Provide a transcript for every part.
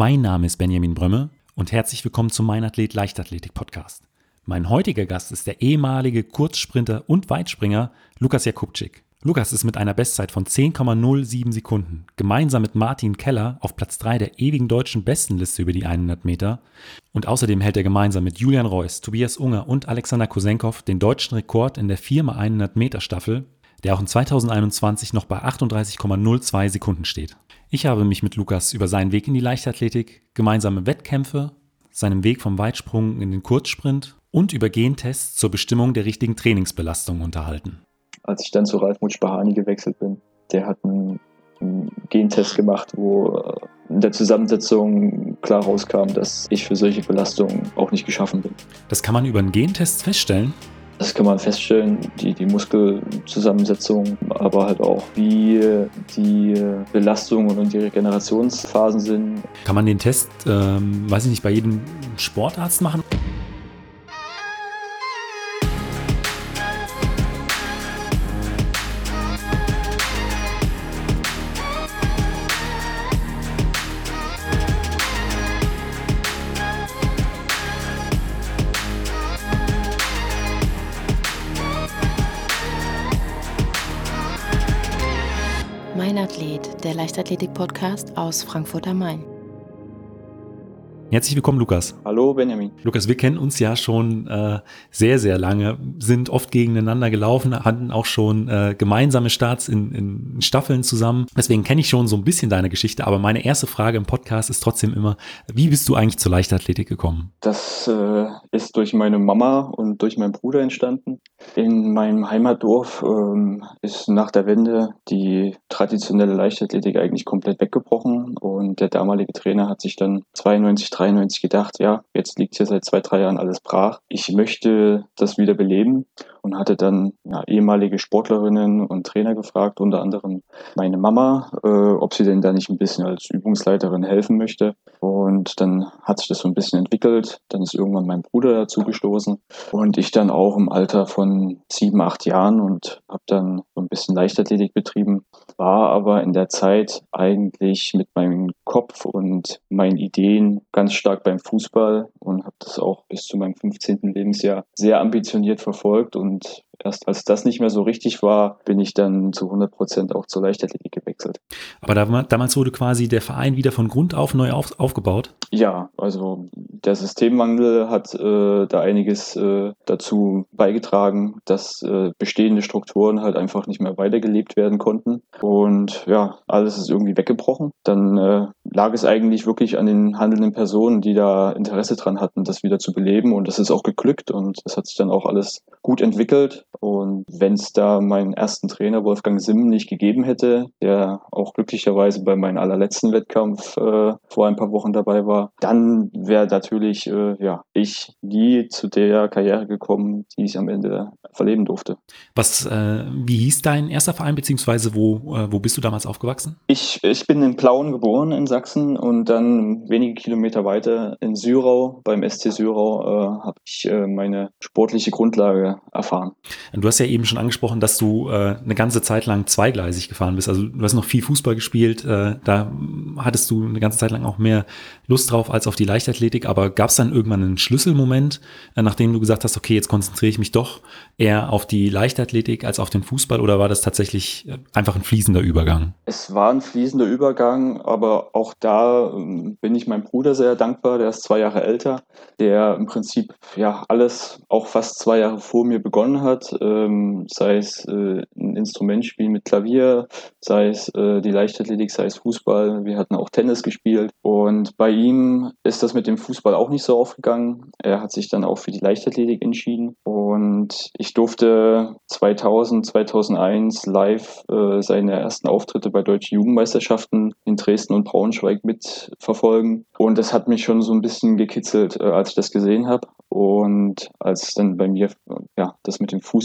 Mein Name ist Benjamin Brömme und herzlich willkommen zum Mein Athlet Leichtathletik Podcast. Mein heutiger Gast ist der ehemalige Kurzsprinter und Weitspringer Lukas Jakubczyk. Lukas ist mit einer Bestzeit von 10,07 Sekunden gemeinsam mit Martin Keller auf Platz 3 der ewigen deutschen Bestenliste über die 100 Meter und außerdem hält er gemeinsam mit Julian Reuss, Tobias Unger und Alexander Kosenkov den deutschen Rekord in der 4x100 Meter Staffel, der auch in 2021 noch bei 38,02 Sekunden steht. Ich habe mich mit Lukas über seinen Weg in die Leichtathletik, gemeinsame Wettkämpfe, seinen Weg vom Weitsprung in den Kurzsprint und über Gentests zur Bestimmung der richtigen Trainingsbelastung unterhalten als ich dann zu Ralf Mutsch-Bahani gewechselt bin. Der hat einen, einen Gentest gemacht, wo äh, in der Zusammensetzung klar rauskam, dass ich für solche Belastungen auch nicht geschaffen bin. Das kann man über einen Gentest feststellen? Das kann man feststellen, die, die Muskelzusammensetzung, aber halt auch, wie die Belastungen und die Regenerationsphasen sind. Kann man den Test, ähm, weiß ich nicht, bei jedem Sportarzt machen? Der Leichtathletik-Podcast aus Frankfurt am Main. Herzlich willkommen, Lukas. Hallo, Benjamin. Lukas, wir kennen uns ja schon äh, sehr, sehr lange, sind oft gegeneinander gelaufen, hatten auch schon äh, gemeinsame Starts in, in Staffeln zusammen. Deswegen kenne ich schon so ein bisschen deine Geschichte. Aber meine erste Frage im Podcast ist trotzdem immer, wie bist du eigentlich zur Leichtathletik gekommen? Das äh, ist durch meine Mama und durch meinen Bruder entstanden. In meinem Heimatdorf ähm, ist nach der Wende die traditionelle Leichtathletik eigentlich komplett weggebrochen. Und der damalige Trainer hat sich dann 92, 93 gedacht, ja, jetzt liegt hier seit zwei, drei Jahren alles brach. Ich möchte das wieder beleben und hatte dann ja, ehemalige Sportlerinnen und Trainer gefragt, unter anderem meine Mama, äh, ob sie denn da nicht ein bisschen als Übungsleiterin helfen möchte. Und dann hat sich das so ein bisschen entwickelt. Dann ist irgendwann mein Bruder dazu gestoßen und ich dann auch im Alter von sieben, acht Jahren und habe dann so ein bisschen Leichtathletik betrieben, war aber in der Zeit eigentlich mit meinem Kopf und meinen Ideen ganz stark beim Fußball und habe das auch bis zu meinem 15. Lebensjahr sehr ambitioniert verfolgt und und erst als das nicht mehr so richtig war, bin ich dann zu 100 Prozent auch zur Leichtathletik gewechselt. Aber damals wurde quasi der Verein wieder von Grund auf neu auf, aufgebaut? Ja, also der Systemwandel hat äh, da einiges äh, dazu beigetragen, dass äh, bestehende Strukturen halt einfach nicht mehr weitergelebt werden konnten. Und ja, alles ist irgendwie weggebrochen. Dann äh, lag es eigentlich wirklich an den handelnden Personen, die da Interesse dran hatten, das wieder zu beleben. Und das ist auch geglückt und das hat sich dann auch alles gut entwickelt. Und wenn es da meinen ersten Trainer Wolfgang Simm nicht gegeben hätte, der auch glücklicherweise bei meinem allerletzten Wettkampf äh, vor ein paar Wochen dabei war, dann wäre natürlich äh, ja ich nie zu der Karriere gekommen, die ich am Ende verleben durfte. Was, äh, wie hieß dein erster Verein beziehungsweise wo äh, wo bist du damals aufgewachsen? Ich ich bin in Plauen geboren in Sachsen und dann wenige Kilometer weiter in Syrau beim SC Syrau äh, habe ich äh, meine sportliche Grundlage erfahren. Du hast ja eben schon angesprochen, dass du äh, eine ganze Zeit lang zweigleisig gefahren bist. Also du hast noch viel Fußball gespielt. Äh, da hattest du eine ganze Zeit lang auch mehr Lust drauf als auf die Leichtathletik. Aber gab es dann irgendwann einen Schlüsselmoment, äh, nachdem du gesagt hast, okay, jetzt konzentriere ich mich doch eher auf die Leichtathletik als auf den Fußball? Oder war das tatsächlich äh, einfach ein fließender Übergang? Es war ein fließender Übergang, aber auch da ähm, bin ich meinem Bruder sehr dankbar. Der ist zwei Jahre älter, der im Prinzip ja alles auch fast zwei Jahre vor mir begonnen hat ähm, sei es äh, ein Instrument spielen mit Klavier, sei es äh, die Leichtathletik, sei es Fußball. Wir hatten auch Tennis gespielt und bei ihm ist das mit dem Fußball auch nicht so aufgegangen. Er hat sich dann auch für die Leichtathletik entschieden und ich durfte 2000, 2001 live äh, seine ersten Auftritte bei deutschen Jugendmeisterschaften in Dresden und Braunschweig mitverfolgen und das hat mich schon so ein bisschen gekitzelt, äh, als ich das gesehen habe Und als dann bei mir ja, das mit dem Fußball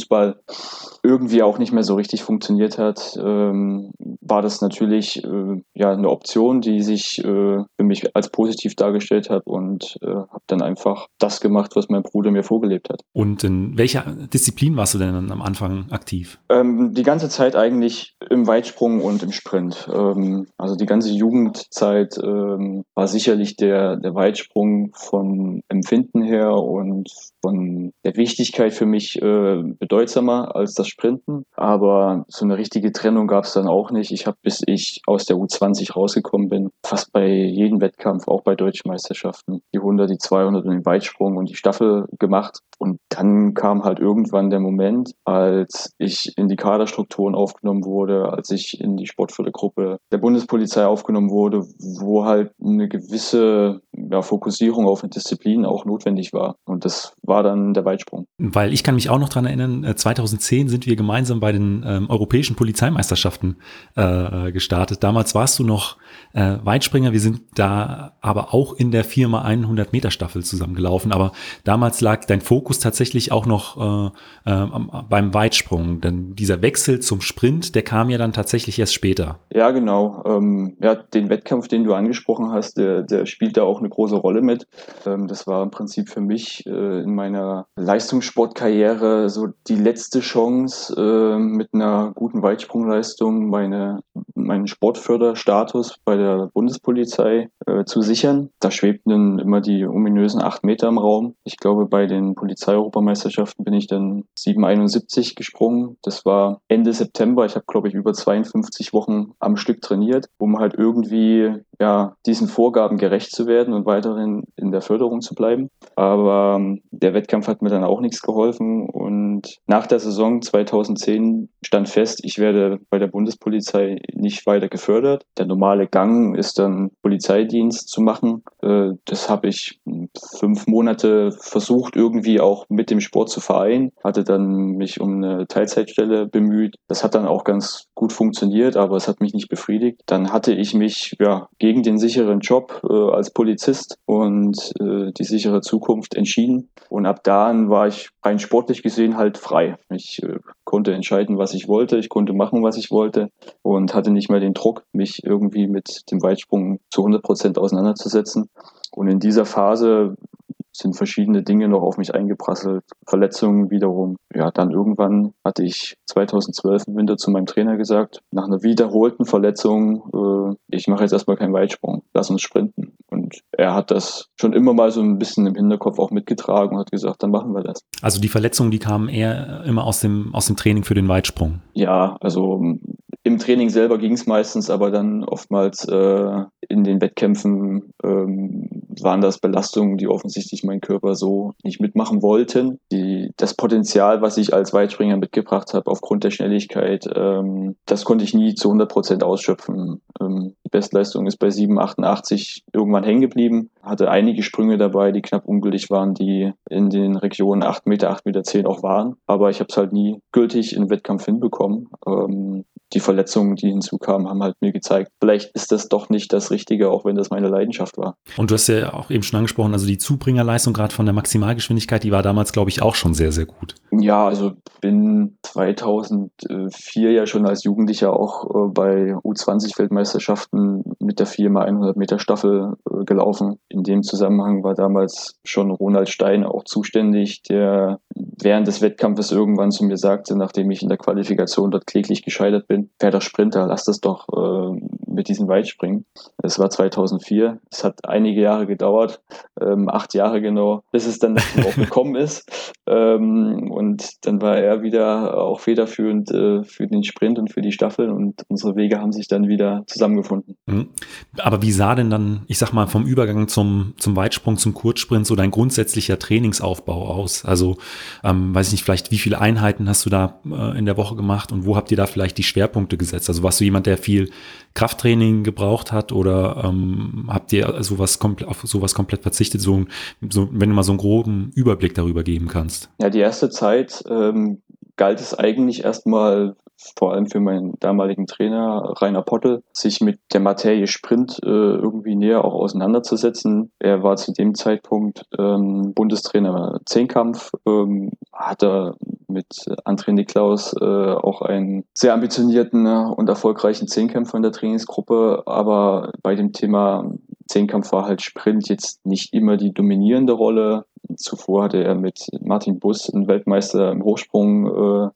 irgendwie auch nicht mehr so richtig funktioniert hat, ähm, war das natürlich äh, ja eine Option, die sich äh, für mich als positiv dargestellt hat und äh, habe dann einfach das gemacht, was mein Bruder mir vorgelebt hat. Und in welcher Disziplin warst du denn am Anfang aktiv? Ähm, die ganze Zeit eigentlich im Weitsprung und im Sprint. Ähm, also die ganze Jugendzeit ähm, war sicherlich der, der Weitsprung vom Empfinden her und von der Wichtigkeit für mich äh, bedeutsamer als das Sprinten. Aber so eine richtige Trennung gab es dann auch nicht. Ich habe, bis ich aus der U20 rausgekommen bin, fast bei jedem Wettkampf, auch bei deutschen Meisterschaften, die 100, die 200 und den Weitsprung und die Staffel gemacht. Und dann kam halt irgendwann der Moment, als ich in die Kaderstrukturen aufgenommen wurde, als ich in die Sportfördergruppe der Bundespolizei aufgenommen wurde, wo halt eine gewisse ja, Fokussierung auf eine Disziplin auch notwendig war. Und das war dann der Weitsprung. Weil ich kann mich auch noch dran erinnern, 2010 äh, sind wir gemeinsam bei den ähm, europäischen Polizeimeisterschaften äh, gestartet. Damals warst du noch äh, Weitspringer. Wir sind da aber auch in der Firma 100 Meter Staffel zusammengelaufen. Aber damals lag dein Fokus tatsächlich auch noch äh, äh, beim Weitsprung. Denn dieser Wechsel zum Sprint, der kam ja dann tatsächlich erst später. Ja, genau. Ähm, ja, den Wettkampf, den du angesprochen hast, der, der spielt da auch eine große Rolle mit. Ähm, das war im Prinzip für mich äh, in meiner Leistungssportkarriere so die letzte Chance, äh, mit einer guten Weitsprungleistung meine, meinen Sportförderstatus bei der Bundespolizei äh, zu sichern. Da schwebten immer die ominösen acht Meter im Raum. Ich glaube, bei den Polizeieuropameisterschaften bin ich dann 771 gesprungen. Das war Ende September. Ich habe, glaube ich, über 52 Wochen am Stück trainiert, um halt irgendwie ja, diesen Vorgaben gerecht zu werden und weiterhin in der Förderung zu bleiben. Aber ähm, der Wettkampf hat mir dann auch nichts geholfen und nach der Saison 2010 stand fest, ich werde bei der Bundespolizei nicht weiter gefördert. Der normale Gang ist dann Polizeidienst zu machen. Äh, das habe ich fünf Monate versucht, irgendwie auch mit dem Sport zu vereinen. Hatte dann mich um eine Teilzeitstelle bemüht. Das hat dann auch ganz gut funktioniert, aber es hat mich nicht befriedigt. Dann hatte ich mich ja gegen den sicheren Job äh, als Polizist und äh, die sichere Zukunft entschieden. Und ab da war ich rein sportlich gesehen halt frei. Ich äh, konnte entscheiden, was ich wollte. Ich konnte machen, was ich wollte und hatte nicht mehr den Druck, mich irgendwie mit dem Weitsprung zu 100 Prozent auseinanderzusetzen. Und in dieser Phase sind verschiedene Dinge noch auf mich eingeprasselt. Verletzungen wiederum. Ja, dann irgendwann hatte ich 2012 im Winter zu meinem Trainer gesagt, nach einer wiederholten Verletzung, äh, ich mache jetzt erstmal keinen Weitsprung, lass uns sprinten. Und er hat das schon immer mal so ein bisschen im Hinterkopf auch mitgetragen und hat gesagt, dann machen wir das. Also die Verletzungen, die kamen eher immer aus dem, aus dem Training für den Weitsprung. Ja, also im Training selber ging es meistens, aber dann oftmals äh, in den Wettkämpfen ähm, waren das Belastungen, die offensichtlich mein Körper so nicht mitmachen wollten. Die, das Potenzial, was ich als Weitspringer mitgebracht habe, aufgrund der Schnelligkeit, ähm, das konnte ich nie zu 100 Prozent ausschöpfen. Ähm, die Bestleistung ist bei 7,88 irgendwann hängen geblieben. Hatte einige Sprünge dabei, die knapp ungültig waren, die in den Regionen 8 Meter, 8 Meter 10 auch waren. Aber ich habe es halt nie gültig in Wettkampf hinbekommen. Ähm, die Verletzungen, die hinzukamen, haben halt mir gezeigt, vielleicht ist das doch nicht das Richtige, auch wenn das meine Leidenschaft war. Und du hast ja auch eben schon angesprochen, also die Zubringerleistung gerade von der Maximalgeschwindigkeit, die war damals, glaube ich, auch schon sehr, sehr gut. Ja, also bin 2004 ja schon als Jugendlicher auch äh, bei U20-Weltmeisterschaften mit der 4x100 Meter Staffel äh, gelaufen. In dem Zusammenhang war damals schon Ronald Stein auch zuständig, der während des Wettkampfes irgendwann zu mir sagte, nachdem ich in der Qualifikation dort kläglich gescheitert bin, wer der Sprinter, lass das doch äh, mit diesem Weitspringen. Es war 2004. Es hat einige Jahre gedauert, ähm, acht Jahre genau, bis es dann auch gekommen ist. Ähm, und dann war er wieder auch federführend äh, für den Sprint und für die Staffel und unsere Wege haben sich dann wieder zusammengefunden. Mhm. Aber wie sah denn dann, ich sag mal, vom Übergang zum, zum Weitsprung, zum Kurzsprint so dein grundsätzlicher Trainingsaufbau aus? Also, ähm, weiß ich nicht, vielleicht wie viele Einheiten hast du da äh, in der Woche gemacht und wo habt ihr da vielleicht die Schwerpunkte gesetzt? Also warst du jemand, der viel Krafttraining gebraucht hat oder ähm, habt ihr sowas auf sowas komplett verzichtet? So, so, wenn du mal so einen groben Überblick darüber geben kannst. Ja, die erste Zeit ähm, galt es eigentlich erstmal vor allem für meinen damaligen Trainer Rainer Pottel, sich mit der Materie Sprint äh, irgendwie näher auch auseinanderzusetzen. Er war zu dem Zeitpunkt ähm, Bundestrainer Zehnkampf, ähm, hatte mit André Niklaus äh, auch einen sehr ambitionierten und erfolgreichen Zehnkämpfer in der Trainingsgruppe, aber bei dem Thema Zehnkampf war halt Sprint jetzt nicht immer die dominierende Rolle. Zuvor hatte er mit Martin Bus einen Weltmeister im Hochsprung äh,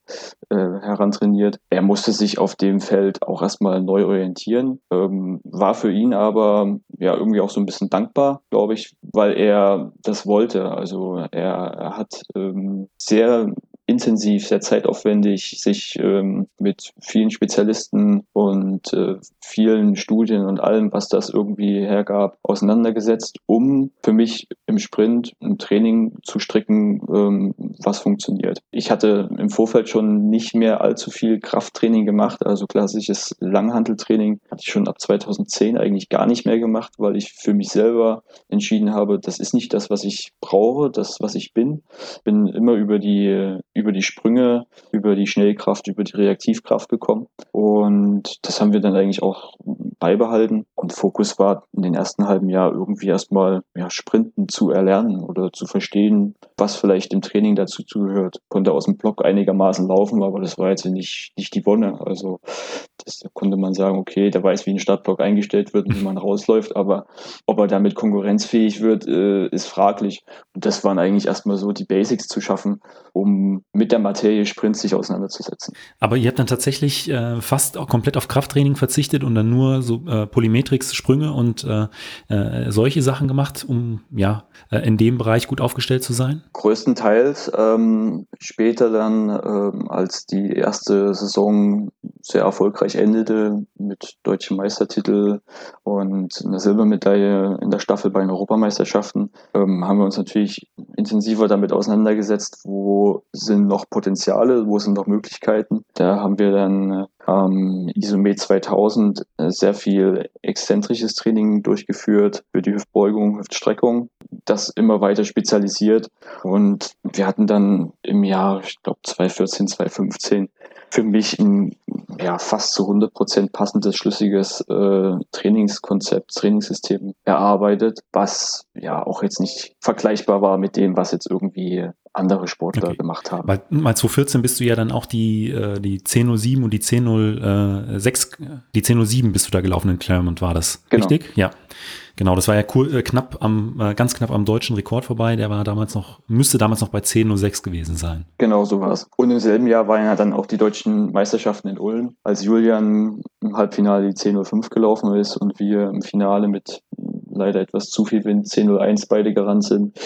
äh, herantrainiert. Er musste sich auf dem Feld auch erstmal neu orientieren, ähm, war für ihn aber ja irgendwie auch so ein bisschen dankbar, glaube ich, weil er das wollte. Also er, er hat ähm, sehr intensiv, sehr zeitaufwendig, sich ähm, mit vielen Spezialisten und äh, vielen Studien und allem, was das irgendwie hergab, auseinandergesetzt, um für mich im Sprint ein Training zu stricken, ähm, was funktioniert. Ich hatte im Vorfeld schon nicht mehr allzu viel Krafttraining gemacht, also klassisches Langhanteltraining hatte ich schon ab 2010 eigentlich gar nicht mehr gemacht, weil ich für mich selber entschieden habe, das ist nicht das, was ich brauche, das, was ich bin. Bin immer über die über die Sprünge, über die Schnellkraft, über die Reaktivkraft gekommen. Und das haben wir dann eigentlich auch beibehalten. Und Fokus war in den ersten halben Jahr irgendwie erstmal ja, Sprinten zu erlernen oder zu verstehen, was vielleicht im Training dazu zugehört. Konnte aus dem Block einigermaßen laufen, aber das war jetzt nicht, nicht die Wonne. Also das, da konnte man sagen, okay, der weiß, wie ein Startblock eingestellt wird und wie man rausläuft, aber ob er damit konkurrenzfähig wird, äh, ist fraglich. Und das waren eigentlich erstmal so die Basics zu schaffen, um mit der Materie Sprint sich auseinanderzusetzen. Aber ihr habt dann tatsächlich äh, fast auch komplett auf Krafttraining verzichtet und dann nur so äh, Polymetrix-Sprünge und äh, äh, solche Sachen gemacht, um ja äh, in dem Bereich gut aufgestellt zu sein? Größtenteils. Ähm, später dann, ähm, als die erste Saison sehr erfolgreich endete mit deutschem Meistertitel und einer Silbermedaille in der Staffel bei den Europameisterschaften, ähm, haben wir uns natürlich intensiver damit auseinandergesetzt, wo sind noch Potenziale, wo sind noch Möglichkeiten. Da haben wir dann ähm, Isomet 2000 äh, sehr viel exzentrisches Training durchgeführt für die Hüftbeugung, Hüftstreckung. Das immer weiter spezialisiert. Und wir hatten dann im Jahr, ich glaube 2014, 2015 für mich ein ja, fast zu 100 Prozent passendes, schlüssiges äh, Trainingskonzept, Trainingssystem erarbeitet, was ja auch jetzt nicht vergleichbar war mit dem, was jetzt irgendwie andere Sportler okay. gemacht haben. Weil, mal 2014 bist du ja dann auch die, äh, die 10.07 und die 10.06, die 10.07 bist du da gelaufen in Claremont, war das genau. richtig? Ja. Genau, das war ja cool, äh, knapp am, äh, ganz knapp am deutschen Rekord vorbei. Der war damals noch, müsste damals noch bei 10.06 gewesen sein. Genau, so war es. Und im selben Jahr waren ja dann auch die deutschen Meisterschaften in Ulm, als Julian im Halbfinale die 10.05 gelaufen ist und wir im Finale mit leider etwas zu viel Wind 10.01 beide gerannt sind.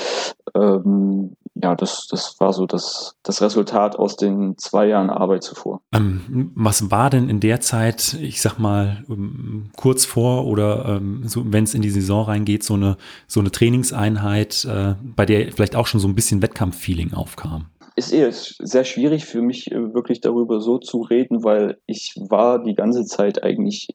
Ähm, ja, das, das war so das, das Resultat aus den zwei Jahren Arbeit zuvor. Ähm, was war denn in der Zeit, ich sag mal, ähm, kurz vor oder ähm, so, wenn es in die Saison reingeht, so eine, so eine Trainingseinheit, äh, bei der vielleicht auch schon so ein bisschen Wettkampffeeling aufkam? Ist eher sehr schwierig für mich, äh, wirklich darüber so zu reden, weil ich war die ganze Zeit eigentlich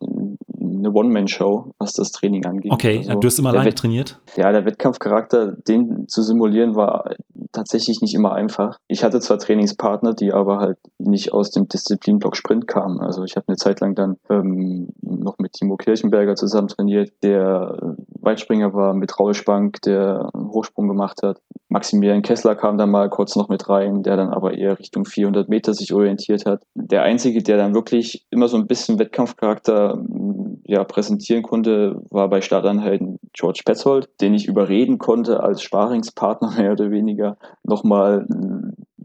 eine One-Man-Show, was das Training angeht. Okay, also, du hast immer alleine trainiert? Ja, der Wettkampfcharakter, den zu simulieren, war tatsächlich nicht immer einfach. Ich hatte zwar Trainingspartner, die aber halt nicht aus dem Disziplinblock Sprint kamen. Also ich habe eine Zeit lang dann ähm, noch mit Timo Kirchenberger zusammen trainiert, der äh, Weitspringer war, mit Raul Spank, der Hochsprung gemacht hat. Maximilian Kessler kam dann mal kurz noch mit rein, der dann aber eher Richtung 400 Meter sich orientiert hat. Der einzige, der dann wirklich immer so ein bisschen Wettkampfcharakter ja, präsentieren konnte, war bei Starteinheiten George Petzold, den ich überreden konnte, als Sparingspartner mehr oder weniger nochmal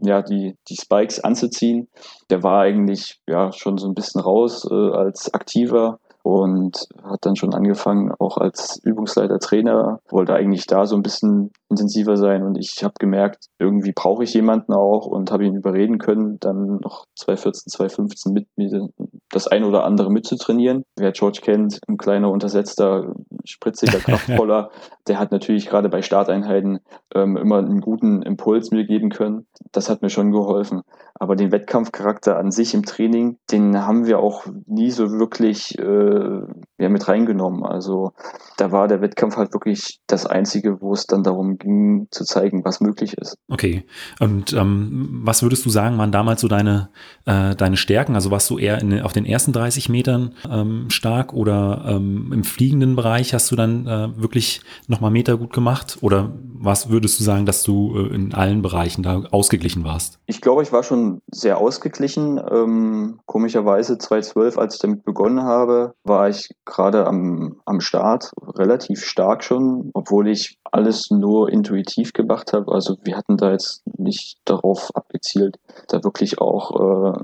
ja, die, die Spikes anzuziehen. Der war eigentlich ja schon so ein bisschen raus äh, als aktiver und hat dann schon angefangen, auch als Übungsleiter Trainer, wollte eigentlich da so ein bisschen intensiver sein und ich habe gemerkt, irgendwie brauche ich jemanden auch und habe ihn überreden können, dann noch 2014, 2015 mit mir das ein oder andere mitzutrainieren. Wer George kennt, ein kleiner, untersetzter, spritziger, kraftvoller, der hat natürlich gerade bei Starteinheiten ähm, immer einen guten Impuls mir geben können. Das hat mir schon geholfen. Aber den Wettkampfcharakter an sich im Training, den haben wir auch nie so wirklich äh, mehr mit reingenommen. Also da war der Wettkampf halt wirklich das Einzige, wo es dann darum ging, zu zeigen, was möglich ist. Okay. Und ähm, was würdest du sagen, waren damals so deine, äh, deine Stärken? Also warst du eher in, auf den ersten 30 Metern ähm, stark oder ähm, im fliegenden Bereich hast du dann äh, wirklich nochmal Meter gut gemacht? Oder was würdest du sagen, dass du äh, in allen Bereichen da ausgeglichen warst? Ich glaube, ich war schon sehr ausgeglichen. Ähm, komischerweise 2012, als ich damit begonnen habe, war ich gerade am, am Start relativ stark schon, obwohl ich alles nur intuitiv gemacht habe. Also wir hatten da jetzt nicht darauf abgezielt, da wirklich auch äh,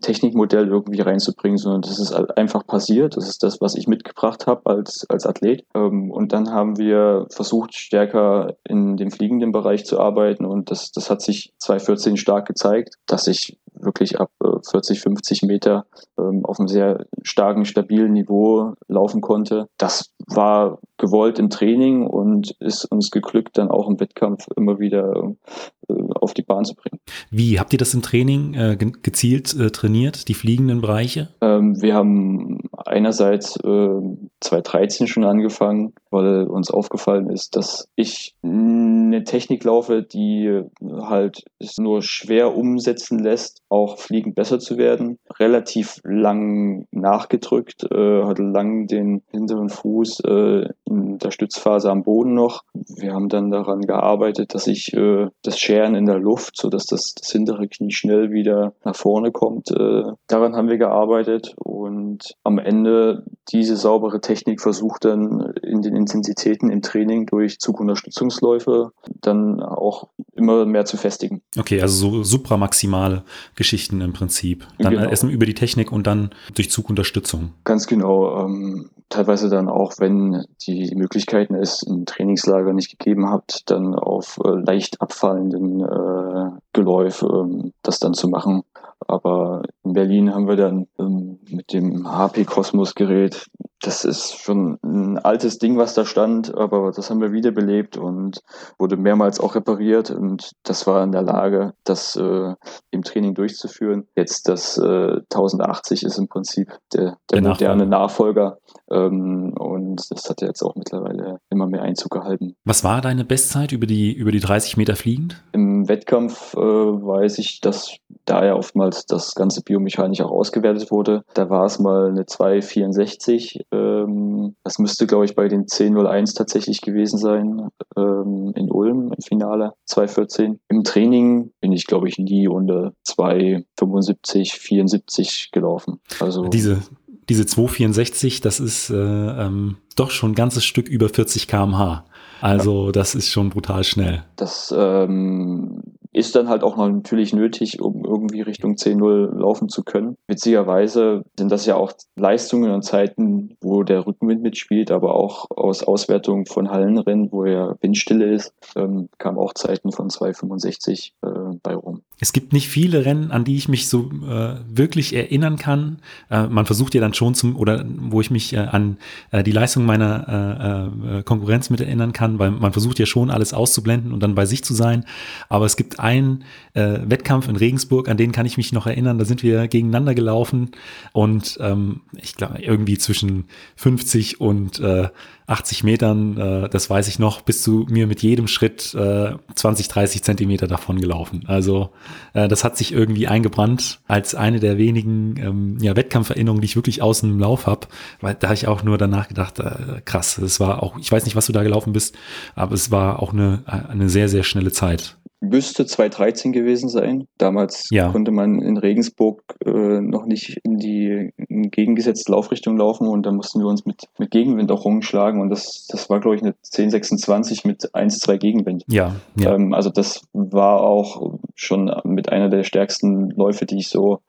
Technikmodell irgendwie reinzubringen, sondern das ist einfach passiert. Das ist das, was ich mitgebracht habe als, als Athlet. Ähm, und dann haben wir versucht, stärker in dem fliegenden Bereich zu arbeiten und das, das hat sich 2014 stark gezeigt, dass ich wirklich ab 40, äh, 50 Meter ähm, auf einem sehr starken, stabilen Niveau laufen konnte. Das war gewollt im Training und ist uns geglückt, dann auch im Wettkampf immer wieder äh, auf die Bahn zu bringen. Wie habt ihr das im Training äh, gezielt trainiert, die fliegenden Bereiche? Ähm, wir haben einerseits äh, 2013 schon angefangen, weil uns aufgefallen ist, dass ich eine Technik laufe, die halt es nur schwer umsetzen lässt, auch fliegend besser zu werden. Relativ lang nachgedrückt, äh, hatte lang den hinteren Fuß äh, in der Stützphase am Boden noch. Wir haben dann daran gearbeitet, dass ich äh, das Scheren in der Luft, so dass das, das hintere Knie schnell wieder nach vorne kommt. Äh, daran haben wir gearbeitet und am Ende diese saubere Technik versucht dann in den Intensitäten im Training durch Zugunterstützungsläufe dann auch immer mehr zu festigen. Okay, also so supramaximale Geschichten im Prinzip. Dann genau. erstmal über die Technik und dann durch Zugunterstützung. Ganz genau. Ähm, teilweise dann auch, wenn die Möglichkeiten es im Trainingslager nicht gegeben hat, dann auf äh, leicht abfallenden äh, Geläuf äh, das dann zu machen. Aber in Berlin haben wir dann ähm, mit dem HP Cosmos Gerät das ist schon ein altes Ding, was da stand, aber das haben wir wiederbelebt und wurde mehrmals auch repariert und das war in der Lage, das äh, im Training durchzuführen. Jetzt das äh, 1080 ist im Prinzip der, der, der moderne Nachfolger, ähm, und das hat jetzt auch mittlerweile immer mehr Einzug gehalten. Was war deine Bestzeit über die, über die 30 Meter fliegend? Im Wettkampf äh, weiß ich, dass da ja oftmals das ganze biomechanisch auch ausgewertet wurde. Da war es mal eine 2,64 ähm, das müsste, glaube ich, bei den 10.01 tatsächlich gewesen sein ähm, in Ulm im Finale 2.14. Im Training bin ich, glaube ich, nie unter 2,75, 74 gelaufen. Also diese diese 264, das ist äh, ähm, doch schon ein ganzes Stück über 40 km/h. Also das ist schon brutal schnell. Das ähm, ist dann halt auch noch natürlich nötig, um irgendwie Richtung 10-0 laufen zu können. Witzigerweise sind das ja auch Leistungen und Zeiten, wo der Rückenwind mitspielt, aber auch aus Auswertungen von Hallenrennen, wo ja Windstille ist, ähm, kamen auch Zeiten von 2,65 äh, bei rum. Es gibt nicht viele Rennen, an die ich mich so äh, wirklich erinnern kann. Äh, man versucht ja dann schon zum, oder wo ich mich äh, an äh, die Leistung meiner äh, äh, Konkurrenz mit erinnern kann, weil man versucht ja schon alles auszublenden und dann bei sich zu sein. Aber es gibt einen äh, Wettkampf in Regensburg, an den kann ich mich noch erinnern. Da sind wir gegeneinander gelaufen und ähm, ich glaube irgendwie zwischen 50 und äh, 80 Metern, äh, das weiß ich noch, bist du mir mit jedem Schritt äh, 20, 30 Zentimeter davon gelaufen. Also äh, das hat sich irgendwie eingebrannt als eine der wenigen ähm, ja, Wettkampferinnerungen, die ich wirklich aus dem Lauf habe, weil da habe ich auch nur danach gedacht, äh, krass, es war auch, ich weiß nicht, was du da gelaufen bist, aber es war auch eine, eine sehr, sehr schnelle Zeit müsste 2013 gewesen sein. Damals ja. konnte man in Regensburg äh, noch nicht in die entgegengesetzte Laufrichtung laufen und da mussten wir uns mit, mit Gegenwind auch rumschlagen und das, das war, glaube ich, eine 1026 mit 1-2 Gegenwind. Ja. ja. Ähm, also das war auch schon mit einer der stärksten Läufe, die ich so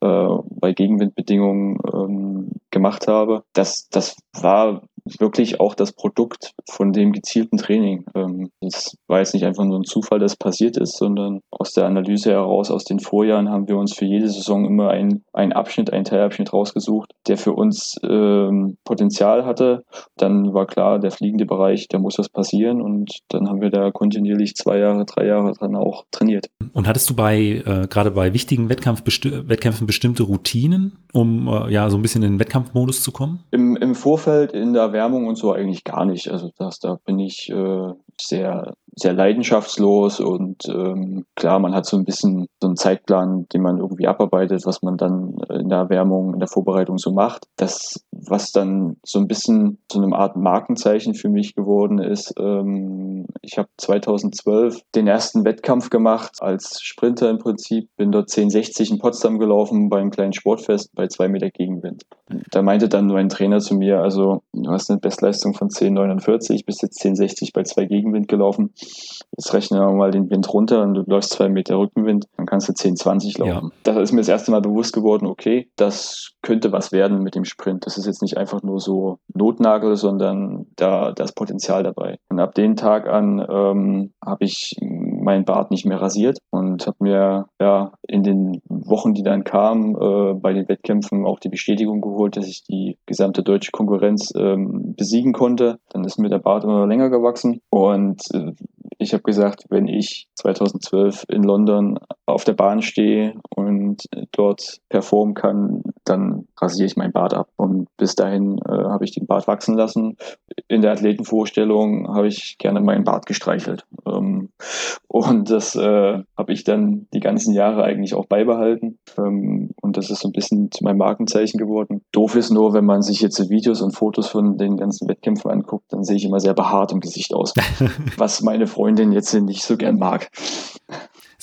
äh, bei Gegenwindbedingungen ähm, gemacht habe. Das, das war wirklich auch das Produkt von dem gezielten Training. Ähm, das war jetzt nicht einfach nur ein Zufall, dass passiert ist, sondern aus der Analyse heraus, aus den Vorjahren haben wir uns für jede Saison immer einen, einen Abschnitt, einen Teilabschnitt rausgesucht, der für uns ähm, Potenzial hatte. Dann war klar, der fliegende Bereich, da muss was passieren und dann haben wir da kontinuierlich zwei Jahre, drei Jahre dran auch trainiert. Und hattest du bei, äh, gerade bei wichtigen Wettkampf besti Wettkämpfen bestimmte Routinen, um äh, ja so ein bisschen in den Wettkampfmodus zu kommen? Im, Im Vorfeld, in der Erwärmung und so eigentlich gar nicht. Also das, da bin ich äh, sehr sehr leidenschaftslos und ähm, klar, man hat so ein bisschen so einen Zeitplan, den man irgendwie abarbeitet, was man dann in der Erwärmung, in der Vorbereitung so macht. Das, was dann so ein bisschen so eine Art Markenzeichen für mich geworden ist, ähm, ich habe 2012 den ersten Wettkampf gemacht als Sprinter im Prinzip, bin dort 1060 in Potsdam gelaufen beim kleinen Sportfest bei zwei Meter Gegenwind. Da meinte dann nur ein Trainer zu mir, also du hast eine Bestleistung von 1049, bist jetzt 1060 bei zwei Gegenwind gelaufen Jetzt rechnen wir mal den Wind runter und du läufst zwei Meter Rückenwind, dann kannst du 10, 20 laufen. Ja. Da ist mir das erste Mal bewusst geworden, okay, das könnte was werden mit dem Sprint. Das ist jetzt nicht einfach nur so Notnagel, sondern da das Potenzial dabei. Und ab dem Tag an ähm, habe ich meinen Bart nicht mehr rasiert und habe mir ja in den Wochen, die dann kamen, äh, bei den Wettkämpfen auch die Bestätigung geholt, dass ich die gesamte deutsche Konkurrenz ähm, besiegen konnte. Dann ist mir der Bart immer länger gewachsen und äh, ich habe gesagt, wenn ich 2012 in London auf der Bahn stehe und dort performen kann, dann rasiere ich mein Bart ab. Und bis dahin äh, habe ich den Bart wachsen lassen. In der Athletenvorstellung habe ich gerne meinen Bart gestreichelt. Ähm, und das äh, habe ich dann die ganzen Jahre eigentlich auch beibehalten. Ähm, und das ist so ein bisschen zu meinem Markenzeichen geworden. Doof ist nur, wenn man sich jetzt Videos und Fotos von den ganzen Wettkämpfen anguckt, dann sehe ich immer sehr behaart im Gesicht aus. was meine Freundin jetzt nicht so gern mag.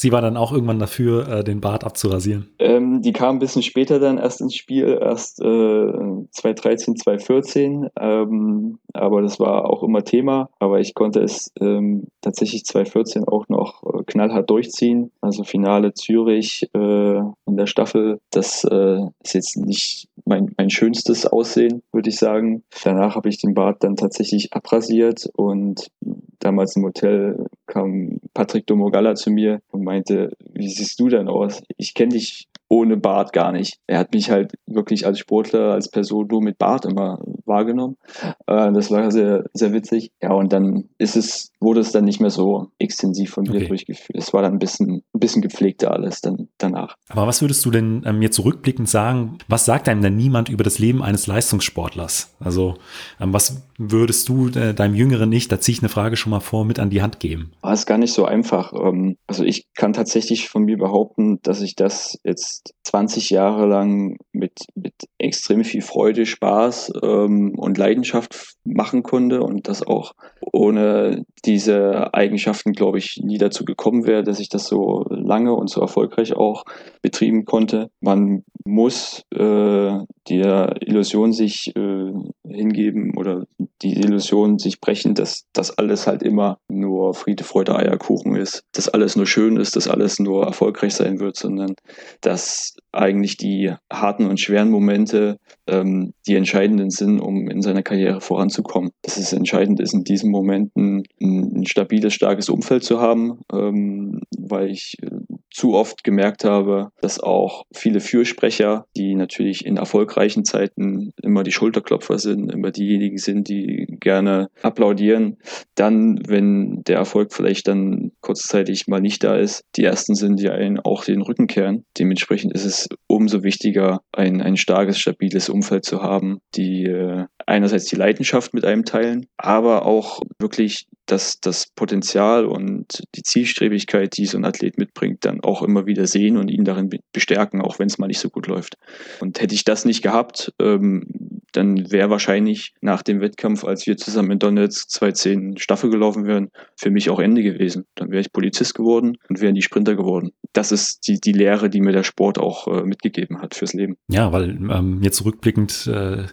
Sie war dann auch irgendwann dafür, äh, den Bart abzurasieren. Ähm, die kam ein bisschen später dann erst ins Spiel, erst äh, 2013, 2014. Ähm, aber das war auch immer Thema. Aber ich konnte es ähm, tatsächlich 2014 auch noch äh, knallhart durchziehen. Also Finale Zürich äh, in der Staffel. Das äh, ist jetzt nicht mein, mein schönstes Aussehen, würde ich sagen. Danach habe ich den Bart dann tatsächlich abrasiert und damals im Hotel kam Patrick Domogalla zu mir und meinte, wie siehst du denn aus? Ich kenne dich ohne Bart gar nicht. Er hat mich halt wirklich als Sportler, als Person nur mit Bart immer wahrgenommen. Äh, das war sehr, sehr witzig. Ja, und dann ist es, wurde es dann nicht mehr so extensiv von mir okay. durchgeführt. Es war dann ein bisschen, ein bisschen gepflegter alles dann danach. Aber was würdest du denn ähm, mir zurückblickend sagen? Was sagt einem denn niemand über das Leben eines Leistungssportlers? Also, ähm, was würdest du äh, deinem jüngeren Ich, da ziehe ich eine Frage schon mal vor, mit an die Hand geben? War es gar nicht so einfach. Ähm, also ich kann tatsächlich von mir behaupten, dass ich das jetzt jetzt 20 Jahre lang mit, mit extrem viel Freude, Spaß ähm, und Leidenschaft machen konnte und das auch ohne diese Eigenschaften, glaube ich, nie dazu gekommen wäre, dass ich das so lange und so erfolgreich auch betrieben konnte. Man muss äh, der Illusion sich äh, hingeben oder die Illusion sich brechen, dass das alles halt immer nur Friede, Freude, Eierkuchen ist, dass alles nur schön ist, dass alles nur erfolgreich sein wird, sondern dass eigentlich die harten und schweren Momente ähm, die entscheidenden sind, um in seiner Karriere voranzukommen. Dass es entscheidend ist, in diesen Momenten ein, ein stabiles, starkes Umfeld zu haben, ähm, weil ich äh, zu oft gemerkt habe, dass auch viele Fürsprecher, die natürlich in erfolgreichen Zeiten immer die Schulterklopfer sind, immer diejenigen sind, die gerne applaudieren, dann, wenn der Erfolg vielleicht dann kurzzeitig mal nicht da ist, die ersten sind, die einen auch den Rücken kehren. Dementsprechend ist es umso wichtiger, ein, ein starkes, stabiles Umfeld zu haben, die äh, einerseits die Leidenschaft mit einem teilen, aber auch wirklich das, das Potenzial und die Zielstrebigkeit, die so ein Athlet mitbringt, dann auch immer wieder sehen und ihn darin bestärken, auch wenn es mal nicht so gut läuft. Und hätte ich das nicht gehabt, ähm, dann wäre wahrscheinlich nach dem Wettkampf, als wir zusammen in Donetsk 2010 Staffel gelaufen wären, für mich auch Ende gewesen. Dann wäre ich Polizist geworden und wären die Sprinter geworden. Das ist die, die Lehre, die mir der Sport auch äh, mitgegeben hat fürs Leben. Ja, weil ähm, jetzt rückblickend, äh,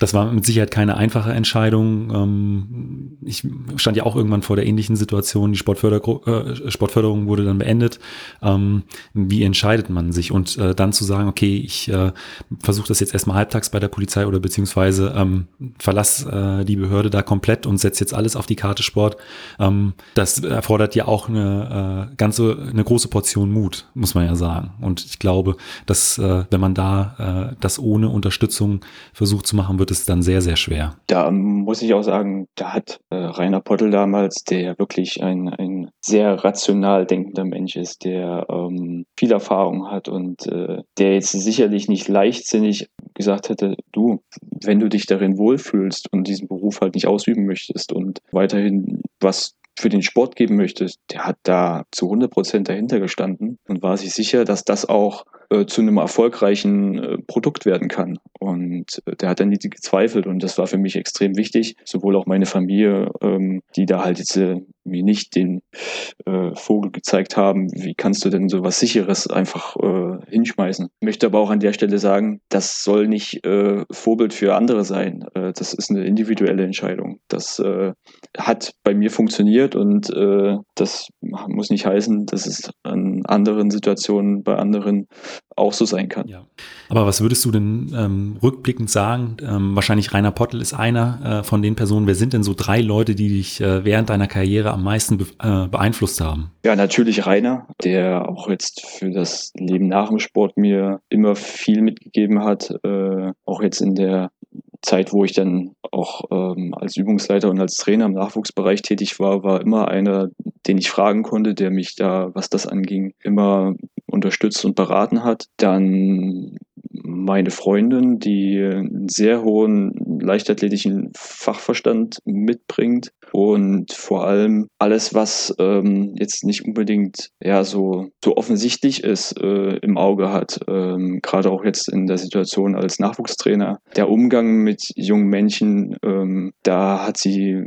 das war mit Sicherheit keine einfache Entscheidung. Ähm, ich stand ja auch irgendwann vor der ähnlichen Situation. Die Sportförder äh, Sportförderung wurde dann beendet. Ähm, wie entscheidet man sich? Und äh, dann zu sagen, okay, ich äh, versuche das jetzt erstmal halbtags bei der Polizei oder beziehungsweise ähm, verlass äh, die Behörde da komplett und setze jetzt alles auf die Karte Sport. Ähm, das erfordert ja auch eine äh, ganze, eine große Portion Mut, muss man ja sagen. Und ich glaube, dass äh, wenn man da äh, das ohne Unterstützung versucht zu machen, wird es dann sehr, sehr schwer. Da muss ich auch sagen, da hat äh, Rainer Pottel damals, der wirklich ein, ein sehr rational denkender Mensch ist, der ähm, viel Erfahrung hat und äh, der jetzt sicherlich nicht leichtsinnig gesagt hätte, du, wenn du dich darin wohlfühlst und diesen Beruf halt nicht ausüben möchtest und weiterhin was für den Sport geben möchtest, der hat da zu 100 Prozent dahinter gestanden und war sich sicher, dass das auch äh, zu einem erfolgreichen äh, Produkt werden kann. Und äh, der hat dann nie gezweifelt und das war für mich extrem wichtig. Sowohl auch meine Familie, ähm, die da halt jetzt mir nicht den Vogel gezeigt haben, wie kannst du denn so was Sicheres einfach hinschmeißen. Ich möchte aber auch an der Stelle sagen, das soll nicht Vorbild für andere sein. Das ist eine individuelle Entscheidung. Das hat bei mir funktioniert und das muss nicht heißen, dass es an anderen Situationen bei anderen auch so sein kann. Ja. Aber was würdest du denn ähm, rückblickend sagen? Ähm, wahrscheinlich Rainer Pottel ist einer äh, von den Personen. Wer sind denn so drei Leute, die dich äh, während deiner Karriere am meisten be äh, beeinflusst haben? Ja, natürlich Rainer, der auch jetzt für das Leben nach dem Sport mir immer viel mitgegeben hat. Äh, auch jetzt in der Zeit, wo ich dann auch ähm, als Übungsleiter und als Trainer im Nachwuchsbereich tätig war, war immer einer, den ich fragen konnte, der mich da, was das anging, immer unterstützt und beraten hat. Dann meine Freundin, die einen sehr hohen leichtathletischen Fachverstand mitbringt und vor allem alles, was ähm, jetzt nicht unbedingt ja so so offensichtlich ist, äh, im Auge hat. Ähm, Gerade auch jetzt in der Situation als Nachwuchstrainer, der Umgang mit jungen Menschen, ähm, da hat sie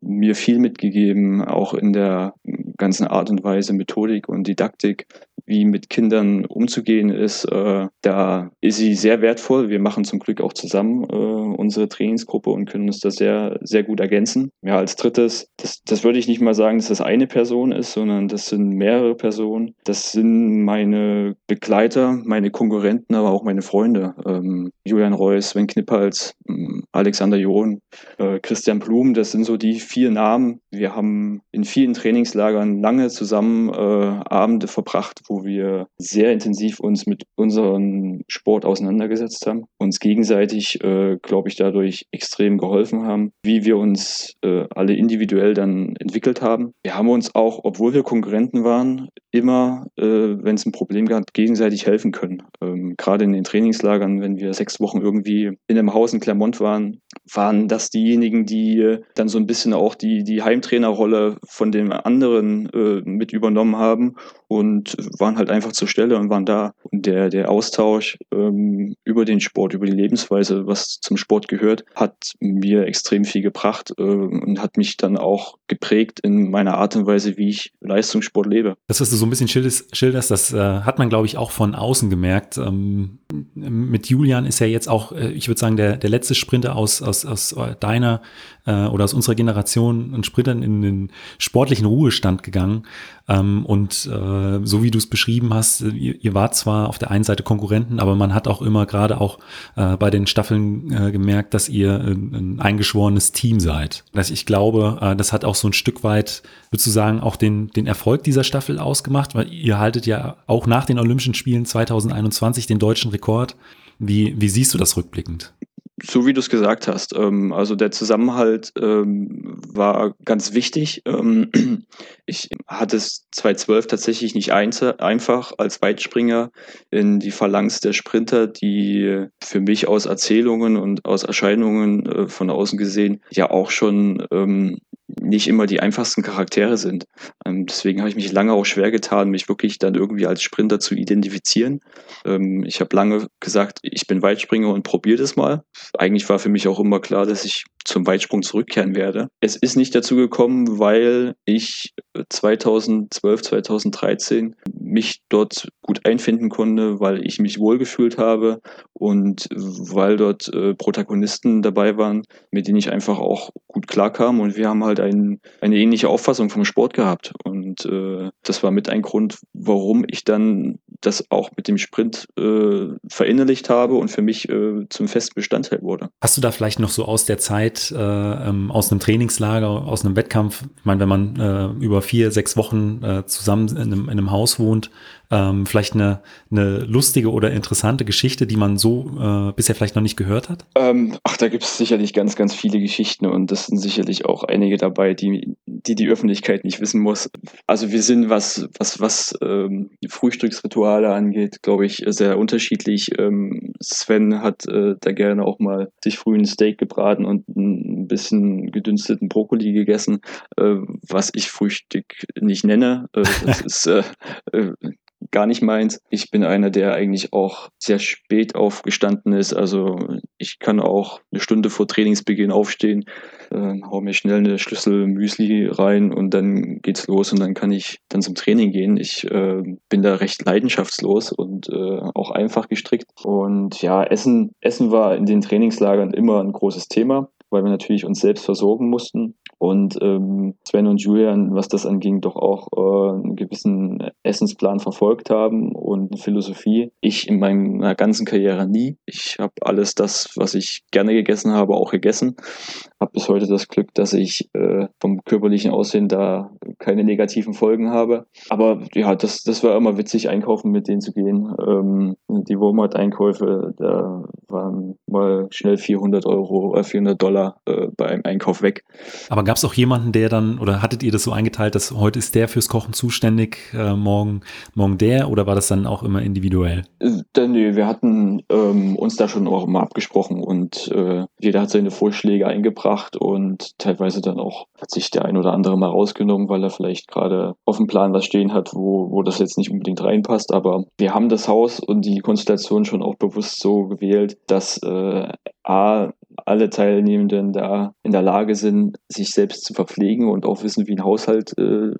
mir viel mitgegeben, auch in der ganzen Art und Weise, Methodik und Didaktik, wie mit Kindern umzugehen ist, äh, da ist sie sehr wertvoll. Wir machen zum Glück auch zusammen äh, unsere Trainingsgruppe und können uns da sehr, sehr gut ergänzen. Ja, als drittes, das, das würde ich nicht mal sagen, dass das eine Person ist, sondern das sind mehrere Personen. Das sind meine Begleiter, meine Konkurrenten, aber auch meine Freunde. Ähm, Julian Reuss, Sven Knippals, ähm, Alexander John, äh, Christian Blum, das sind so die vier Namen. Wir haben in vielen Trainingslagern lange zusammen äh, Abende verbracht, wo wir sehr intensiv uns mit unserem Sport auseinandergesetzt haben, uns gegenseitig, äh, glaube ich, dadurch extrem geholfen haben, wie wir uns äh, alle individuell dann entwickelt haben. Wir haben uns auch, obwohl wir Konkurrenten waren, immer, äh, wenn es ein Problem gab, gegenseitig helfen können. Ähm, Gerade in den Trainingslagern, wenn wir sechs Wochen irgendwie in einem Haus in Clermont waren, waren das diejenigen, die äh, dann so ein bisschen auch die, die Heimtrainerrolle von den anderen äh, mit übernommen haben und waren halt einfach zur Stelle und waren da. Und der, der Austausch ähm, über den Sport, über die Lebensweise, was zum Sport gehört, hat mir extrem viel gebracht äh, und hat mich dann auch geprägt in meiner Art und Weise, wie ich Leistungssport lebe. Das, was du so ein bisschen schilderst, schilderst das äh, hat man, glaube ich, auch von außen gemerkt. Ähm, mit Julian ist ja jetzt auch, äh, ich würde sagen, der, der letzte Sprinter aus, aus, aus deiner äh, oder aus unserer Generation ein Sprinter in den sportlichen Ruhestand gegangen. Ähm, und äh, so wie du es beschrieben hast, ihr, ihr wart zwar auf der einen Seite Konkurrenten, aber man hat auch immer gerade auch äh, bei den Staffeln äh, gemerkt, dass ihr ein, ein eingeschworenes Team seid. Dass ich glaube, äh, das hat auch so ein Stück weit, würdest du sagen, auch den, den Erfolg dieser Staffel ausgemacht, weil ihr haltet ja auch nach den Olympischen Spielen 2021 den deutschen Rekord. Wie, wie siehst du das rückblickend? So wie du es gesagt hast, ähm, also der Zusammenhalt ähm, war ganz wichtig. Ähm, ich hatte es 2012 tatsächlich nicht einfach als Weitspringer in die Phalanx der Sprinter, die für mich aus Erzählungen und aus Erscheinungen äh, von außen gesehen ja auch schon ähm, nicht immer die einfachsten Charaktere sind. Ähm, deswegen habe ich mich lange auch schwer getan, mich wirklich dann irgendwie als Sprinter zu identifizieren. Ähm, ich habe lange gesagt, ich bin Weitspringer und probiere das mal. Eigentlich war für mich auch immer klar, dass ich zum Weitsprung zurückkehren werde. Es ist nicht dazu gekommen, weil ich 2012, 2013 mich dort gut einfinden konnte, weil ich mich wohlgefühlt habe und weil dort äh, Protagonisten dabei waren, mit denen ich einfach auch gut klarkam und wir haben halt ein, eine ähnliche Auffassung vom Sport gehabt und äh, das war mit ein Grund, warum ich dann das auch mit dem Sprint äh, verinnerlicht habe und für mich äh, zum festen Bestandteil wurde. Hast du da vielleicht noch so aus der Zeit, äh, ähm, aus einem Trainingslager, aus einem Wettkampf, ich meine, wenn man äh, über vier, sechs Wochen äh, zusammen in einem, in einem Haus wohnt, ähm, vielleicht eine, eine lustige oder interessante Geschichte, die man so äh, bisher vielleicht noch nicht gehört hat? Ähm, ach, da gibt es sicherlich ganz, ganz viele Geschichten und das sind sicherlich auch einige dabei, die die, die Öffentlichkeit nicht wissen muss. Also wir sind, was, was, was ähm, Frühstücksrituale angeht, glaube ich, sehr unterschiedlich. Ähm, Sven hat äh, da gerne auch mal sich früh ein Steak gebraten und ein bisschen gedünsteten Brokkoli gegessen, äh, was ich Frühstück nicht nenne. Äh, das ist äh, äh, gar nicht meins. Ich bin einer, der eigentlich auch sehr spät aufgestanden ist. Also ich kann auch eine Stunde vor Trainingsbeginn aufstehen, äh, hau mir schnell eine Schlüssel Müsli rein und dann geht's los und dann kann ich dann zum Training gehen. Ich äh, bin da recht leidenschaftslos und äh, auch einfach gestrickt. Und ja, Essen, Essen war in den Trainingslagern immer ein großes Thema weil wir natürlich uns selbst versorgen mussten. Und ähm, Sven und Julian, was das anging, doch auch äh, einen gewissen Essensplan verfolgt haben und eine Philosophie. Ich in meiner ganzen Karriere nie. Ich habe alles das, was ich gerne gegessen habe, auch gegessen. Habe bis heute das Glück, dass ich äh, vom körperlichen Aussehen da keine negativen Folgen habe. Aber ja, das, das war immer witzig, einkaufen mit denen zu gehen. Ähm, die Walmart-Einkäufe, da waren mal schnell 400 Euro, äh, 400 Dollar äh, beim Einkauf weg. Aber gab es auch jemanden, der dann, oder hattet ihr das so eingeteilt, dass heute ist der fürs Kochen zuständig, äh, morgen, morgen der, oder war das dann auch immer individuell? Äh, nee, wir hatten ähm, uns da schon auch immer abgesprochen und äh, jeder hat seine Vorschläge eingebracht und teilweise dann auch hat sich der ein oder andere mal rausgenommen, weil er vielleicht gerade auf dem Plan was stehen hat, wo, wo das jetzt nicht unbedingt reinpasst. Aber wir haben das Haus und die Konstellation schon auch bewusst so gewählt, dass äh, A, alle Teilnehmenden da in der Lage sind, sich selbst zu verpflegen und auch wissen, wie ein Haushalt äh,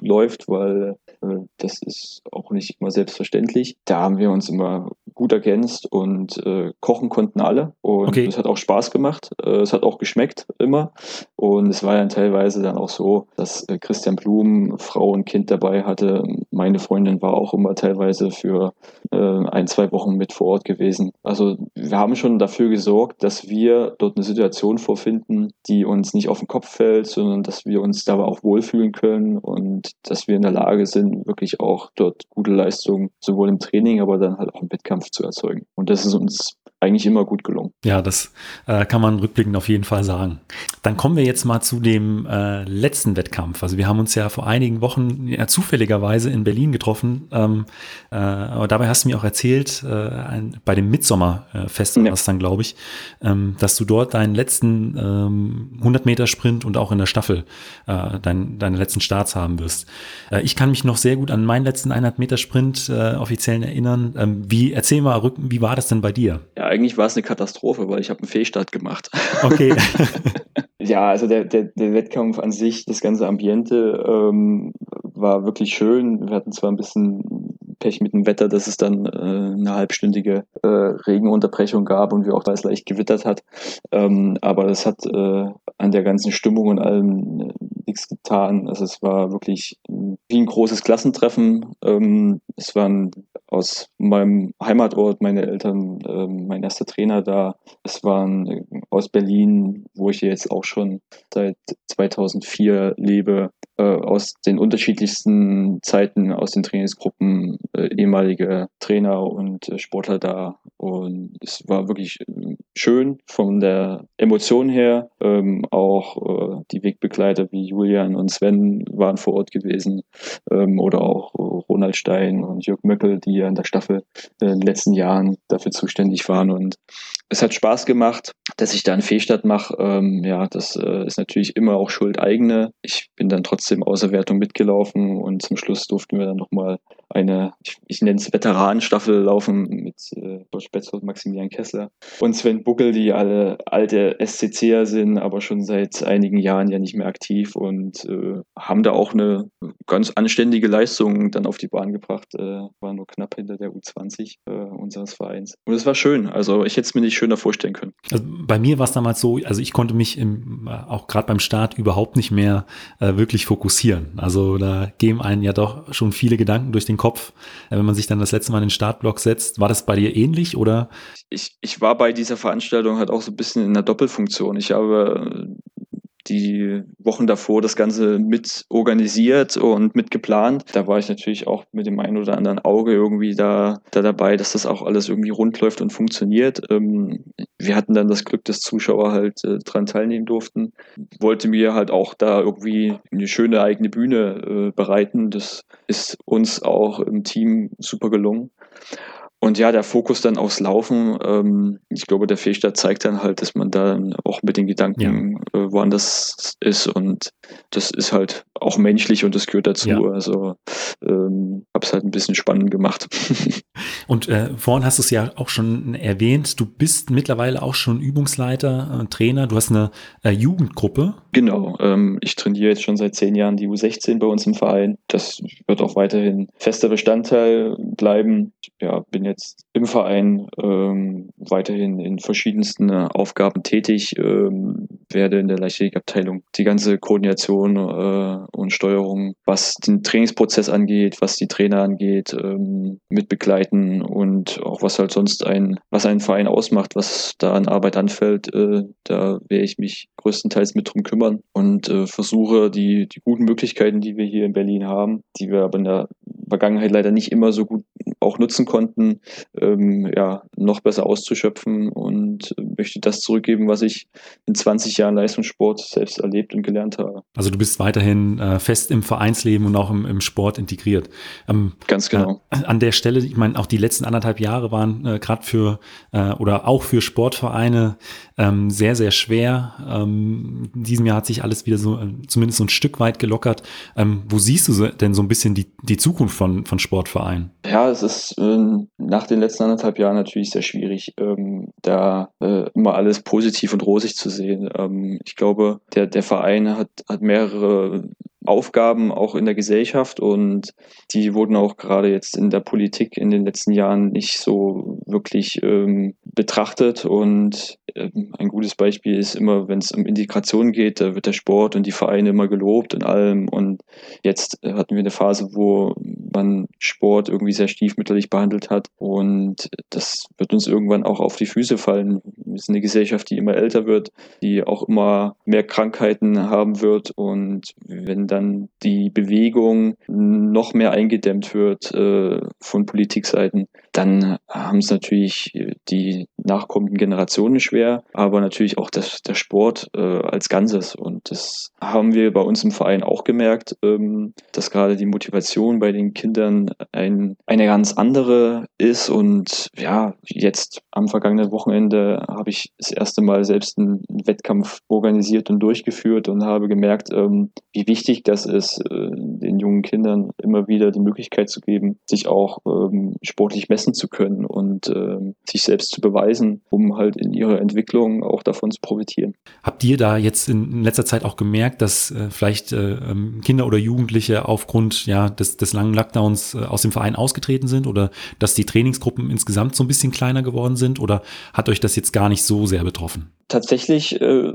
läuft, weil äh, das ist auch nicht immer selbstverständlich. Da haben wir uns immer gut ergänzt und äh, kochen konnten alle. Und okay. es hat auch Spaß gemacht. Äh, es hat auch geschmeckt immer. Und es war ja teilweise dann auch so, dass äh, Christian Blum Frau und Kind dabei hatte. Meine Freundin war auch immer teilweise für ein, zwei Wochen mit vor Ort gewesen. Also wir haben schon dafür gesorgt, dass wir dort eine Situation vorfinden, die uns nicht auf den Kopf fällt, sondern dass wir uns dabei auch wohlfühlen können und dass wir in der Lage sind, wirklich auch dort gute Leistungen sowohl im Training, aber dann halt auch im Wettkampf zu erzeugen. Und das ist uns eigentlich immer gut gelungen. Ja, das äh, kann man rückblickend auf jeden Fall sagen. Dann kommen wir jetzt mal zu dem äh, letzten Wettkampf. Also wir haben uns ja vor einigen Wochen ja, zufälligerweise in Berlin getroffen. Ähm, äh, aber dabei hast du mir auch erzählt, äh, ein, bei dem Midsommerfest ja. war es dann, glaube ich, ähm, dass du dort deinen letzten ähm, 100 Meter Sprint und auch in der Staffel äh, dein, deine letzten Starts haben wirst. Äh, ich kann mich noch sehr gut an meinen letzten 100 Meter Sprint äh, offiziellen erinnern. Ähm, wie erzähl mal, wie war das denn bei dir? Ja, eigentlich war es eine Katastrophe, weil ich habe einen Fehlstart gemacht. Okay. ja, also der, der, der Wettkampf an sich, das ganze Ambiente ähm, war wirklich schön. Wir hatten zwar ein bisschen Pech mit dem Wetter, dass es dann äh, eine halbstündige äh, Regenunterbrechung gab und wir auch da es leicht gewittert hat. Ähm, aber das hat äh, an der ganzen Stimmung und allem äh, nichts getan. Also es war wirklich wie ein großes Klassentreffen. Ähm, es waren aus meinem Heimatort, meine Eltern, äh, mein erster Trainer da. Es waren äh, aus Berlin, wo ich jetzt auch schon seit 2004 lebe, äh, aus den unterschiedlichsten Zeiten, aus den Trainingsgruppen, äh, ehemalige Trainer und äh, Sportler da. Und es war wirklich äh, schön von der Emotion her. Ähm, auch die Wegbegleiter wie Julian und Sven waren vor Ort gewesen ähm, oder auch Ronald Stein und Jörg Möckel, die ja in der Staffel in den letzten Jahren dafür zuständig waren. Und es hat Spaß gemacht, dass ich da einen Fehlstart mache. Ähm, ja, das äh, ist natürlich immer auch Schuld eigene. Ich bin dann trotzdem außer Wertung mitgelaufen und zum Schluss durften wir dann nochmal eine, ich, ich nenne es Veteranenstaffel laufen mit äh, Betzold, Maximilian Kessler und Sven Buckel, die alle alte SCCer sind, aber schon seit einigen Jahren ja nicht mehr aktiv und äh, haben da auch eine ganz anständige Leistung dann auf die Bahn gebracht, äh, waren nur knapp hinter der U20 äh, unseres Vereins. Und es war schön, also ich hätte es mir nicht schöner vorstellen können. Also bei mir war es damals so, also ich konnte mich im, auch gerade beim Start überhaupt nicht mehr äh, wirklich fokussieren. Also da gehen einen ja doch schon viele Gedanken durch den Kopf, äh, wenn man sich dann das letzte Mal in den Startblock setzt. War das bei dir ähnlich oder? Ich, ich war bei dieser Veranstaltung halt auch so ein bisschen in der Doppelfunktion. Ich habe die Wochen davor das Ganze mit organisiert und mit geplant. Da war ich natürlich auch mit dem einen oder anderen Auge irgendwie da, da dabei, dass das auch alles irgendwie rund läuft und funktioniert. Ähm, wir hatten dann das Glück, dass Zuschauer halt äh, dran teilnehmen durften. Wollte mir halt auch da irgendwie eine schöne eigene Bühne äh, bereiten. Das ist uns auch im Team super gelungen. Und ja, der Fokus dann aufs Laufen, ähm, ich glaube, der Fehlstart zeigt dann halt, dass man dann auch mit den Gedanken ja. äh, woanders ist und das ist halt auch menschlich und das gehört dazu. Ja. Also ähm, habe es halt ein bisschen spannend gemacht. und äh, vorhin hast du es ja auch schon erwähnt, du bist mittlerweile auch schon Übungsleiter, äh, Trainer, du hast eine äh, Jugendgruppe. Genau, ähm, ich trainiere jetzt schon seit zehn Jahren die U16 bei uns im Verein. Das wird auch weiterhin fester Bestandteil bleiben. Ja, bin jetzt im Verein ähm, weiterhin in verschiedensten äh, Aufgaben tätig, ähm, werde in der Leichtathletikabteilung die ganze Koordination äh, und Steuerung, was den Trainingsprozess angeht, was die Trainer angeht, ähm, mit begleiten und auch was halt sonst ein, was einen Verein ausmacht, was da an Arbeit anfällt, äh, da werde ich mich größtenteils mit drum kümmern und äh, versuche die, die guten Möglichkeiten, die wir hier in Berlin haben, die wir aber in der Vergangenheit leider nicht immer so gut auch nutzen konnten, ähm, ja, noch besser auszuschöpfen und möchte das zurückgeben, was ich in 20 Jahren Leistungssport selbst erlebt und gelernt habe. Also du bist weiterhin äh, fest im Vereinsleben und auch im, im Sport integriert. Ähm, Ganz genau. Äh, an der Stelle, ich meine, auch die letzten anderthalb Jahre waren äh, gerade für äh, oder auch für Sportvereine ähm, sehr, sehr schwer. Ähm, in diesem Jahr hat sich alles wieder so äh, zumindest so ein Stück weit gelockert. Ähm, wo siehst du denn so ein bisschen die, die Zukunft von, von Sportvereinen? Ja, es ist ähm, nach den letzten anderthalb Jahren natürlich sehr schwierig, ähm, da äh, immer alles positiv und rosig zu sehen. Ähm, ich glaube, der, der Verein hat, hat mehrere Aufgaben auch in der Gesellschaft und die wurden auch gerade jetzt in der Politik in den letzten Jahren nicht so wirklich ähm, betrachtet und ähm, ein gutes Beispiel ist immer, wenn es um Integration geht, da wird der Sport und die Vereine immer gelobt und allem und jetzt hatten wir eine Phase, wo man Sport irgendwie sehr stiefmütterlich behandelt hat und das wird uns irgendwann auch auf die Füße fallen. Wir sind eine Gesellschaft, die immer älter wird, die auch immer mehr Krankheiten haben wird und wenn dann die Bewegung noch mehr eingedämmt wird äh, von Politikseiten, dann haben es natürlich die nachkommenden Generationen schwer, aber natürlich auch das, der Sport äh, als Ganzes. Und das haben wir bei uns im Verein auch gemerkt, ähm, dass gerade die Motivation bei den Kindern ein, eine ganz andere ist. Und ja, jetzt am vergangenen Wochenende habe ich das erste Mal selbst einen Wettkampf organisiert und durchgeführt und habe gemerkt, ähm, wie wichtig das ist, äh, den jungen Kindern immer wieder die Möglichkeit zu geben, sich auch ähm, sportlich messen zu können und ähm, sich selbst zu beweisen, um halt in ihrer Entwicklung auch davon zu profitieren. Habt ihr da jetzt in letzter Zeit auch gemerkt, dass äh, vielleicht äh, ähm, Kinder oder Jugendliche aufgrund ja, des, des langen Lockdowns äh, aus dem Verein ausgetreten sind oder dass die Trainingsgruppen insgesamt so ein bisschen kleiner geworden sind oder hat euch das jetzt gar nicht so sehr betroffen? Tatsächlich äh,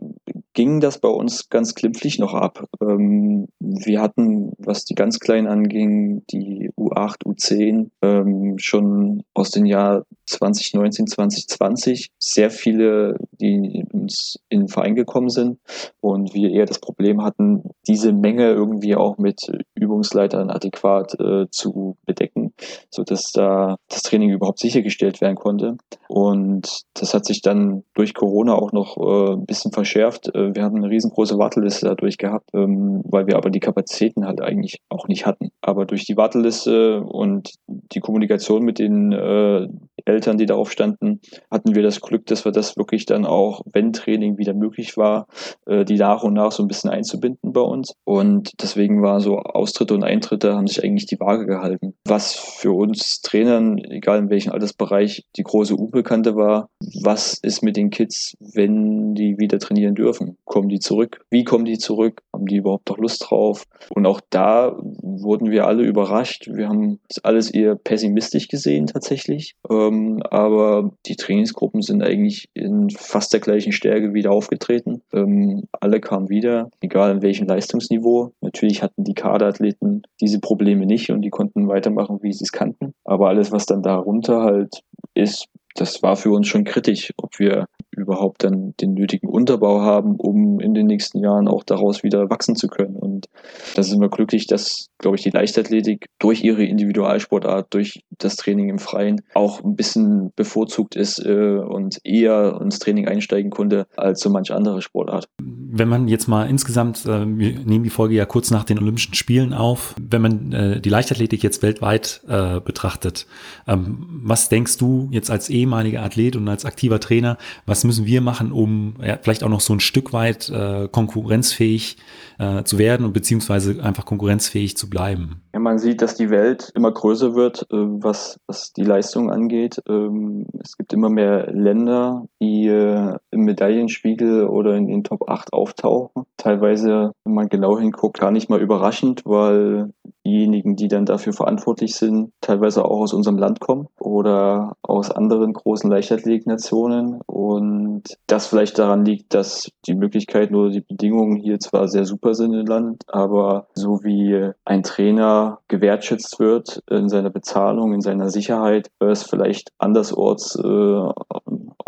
ging das bei uns ganz glimpflich noch ab. Ähm, wir hatten, was die ganz Kleinen anging, die U8, U10, ähm, schon aus den Jahr 2019, 2020 sehr viele, die uns in den Verein gekommen sind und wir eher das Problem hatten, diese Menge irgendwie auch mit Übungsleitern adäquat äh, zu bedecken, so dass da das Training überhaupt sichergestellt werden konnte. Und das hat sich dann durch Corona auch noch äh, ein bisschen verschärft. Äh, wir haben eine riesengroße Warteliste dadurch gehabt, ähm, weil wir aber die Kapazitäten halt eigentlich auch nicht hatten. Aber durch die Warteliste und die Kommunikation mit den äh, Eltern, die darauf standen, hatten wir das Glück, dass wir das wirklich dann auch, wenn Training wieder möglich war, äh, die nach und nach so ein bisschen einzubinden bei uns. Und deswegen war so Austritte und Eintritte haben sich eigentlich die Waage gehalten. Was für uns Trainern, egal in welchem Altersbereich, die große Unbekannte war, was ist mit den Kids, wenn die wieder trainieren dürfen? Kommen die zurück? Wie kommen die zurück? Haben die überhaupt noch Lust drauf? Und auch da wurden wir alle überrascht. Wir haben das alles eher pessimistisch gesehen tatsächlich. Ähm, aber die Trainingsgruppen sind eigentlich in fast der gleichen Stärke wieder aufgetreten. Ähm, alle kamen wieder, egal in welchem Leistungsniveau. Natürlich hatten die Kaderathleten diese Probleme nicht und die konnten weitermachen, wie sie es kannten. Aber alles, was dann darunter halt ist, das war für uns schon kritisch, ob wir überhaupt dann den nötigen Unterbau haben, um in den nächsten Jahren auch daraus wieder wachsen zu können. Und da sind wir glücklich, dass, glaube ich, die Leichtathletik durch ihre Individualsportart, durch das Training im Freien auch ein bisschen bevorzugt ist äh, und eher ins Training einsteigen konnte als so manche andere Sportart. Wenn man jetzt mal insgesamt, äh, wir nehmen die Folge ja kurz nach den Olympischen Spielen auf, wenn man äh, die Leichtathletik jetzt weltweit äh, betrachtet, ähm, was denkst du jetzt als ehemaliger Athlet und als aktiver Trainer, was müssen wir machen, um ja, vielleicht auch noch so ein Stück weit äh, konkurrenzfähig äh, zu werden und beziehungsweise einfach konkurrenzfähig zu bleiben? Ja, man sieht, dass die Welt immer größer wird, äh, was, was die Leistung angeht. Ähm, es gibt immer mehr Länder, die äh, im Medaillenspiegel oder in den Top 8 auftauchen. Teilweise, wenn man genau hinguckt, gar nicht mal überraschend, weil diejenigen, die dann dafür verantwortlich sind, teilweise auch aus unserem Land kommen oder aus anderen großen Leichtathletiknationen und das vielleicht daran liegt, dass die Möglichkeiten oder die Bedingungen hier zwar sehr super sind im Land, aber so wie ein Trainer gewertschätzt wird in seiner Bezahlung, in seiner Sicherheit, es vielleicht andersorts äh,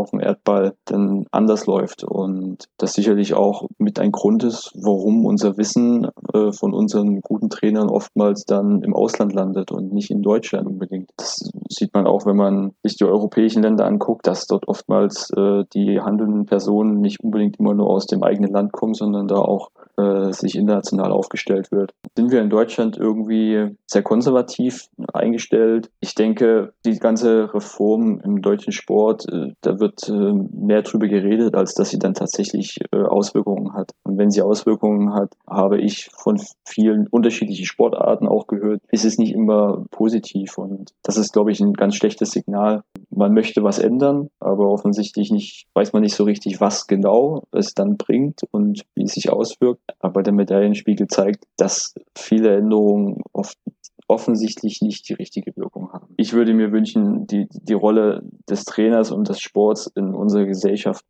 auf dem Erdball dann anders läuft und das sicherlich auch mit ein Grund ist, warum unser Wissen äh, von unseren guten Trainern oftmals dann im Ausland landet und nicht in Deutschland unbedingt. Das sieht man auch, wenn man sich die europäischen Länder anguckt, dass dort oftmals äh, die handelnden Personen nicht unbedingt immer nur aus dem eigenen Land kommen, sondern da auch äh, sich international aufgestellt wird. Sind wir in Deutschland irgendwie sehr konservativ eingestellt? Ich denke, die ganze Reform im deutschen Sport, äh, da wird äh, mehr drüber geredet, als dass sie dann tatsächlich äh, Auswirkungen hat. Und wenn sie Auswirkungen hat, habe ich von vielen unterschiedlichen Sportarten auch gehört, ist es nicht immer positiv. Und das ist, glaube ich, ein ganz schlechtes Signal. Man möchte was ändern, aber offensichtlich nicht, weiß man nicht so richtig, was genau es dann bringt und wie es sich auswirkt. Aber der Medaillenspiegel zeigt, dass viele Änderungen oft offensichtlich nicht die richtige Wirkung haben. Ich würde mir wünschen, die, die Rolle des Trainers und des Sports in unserer Gesellschaft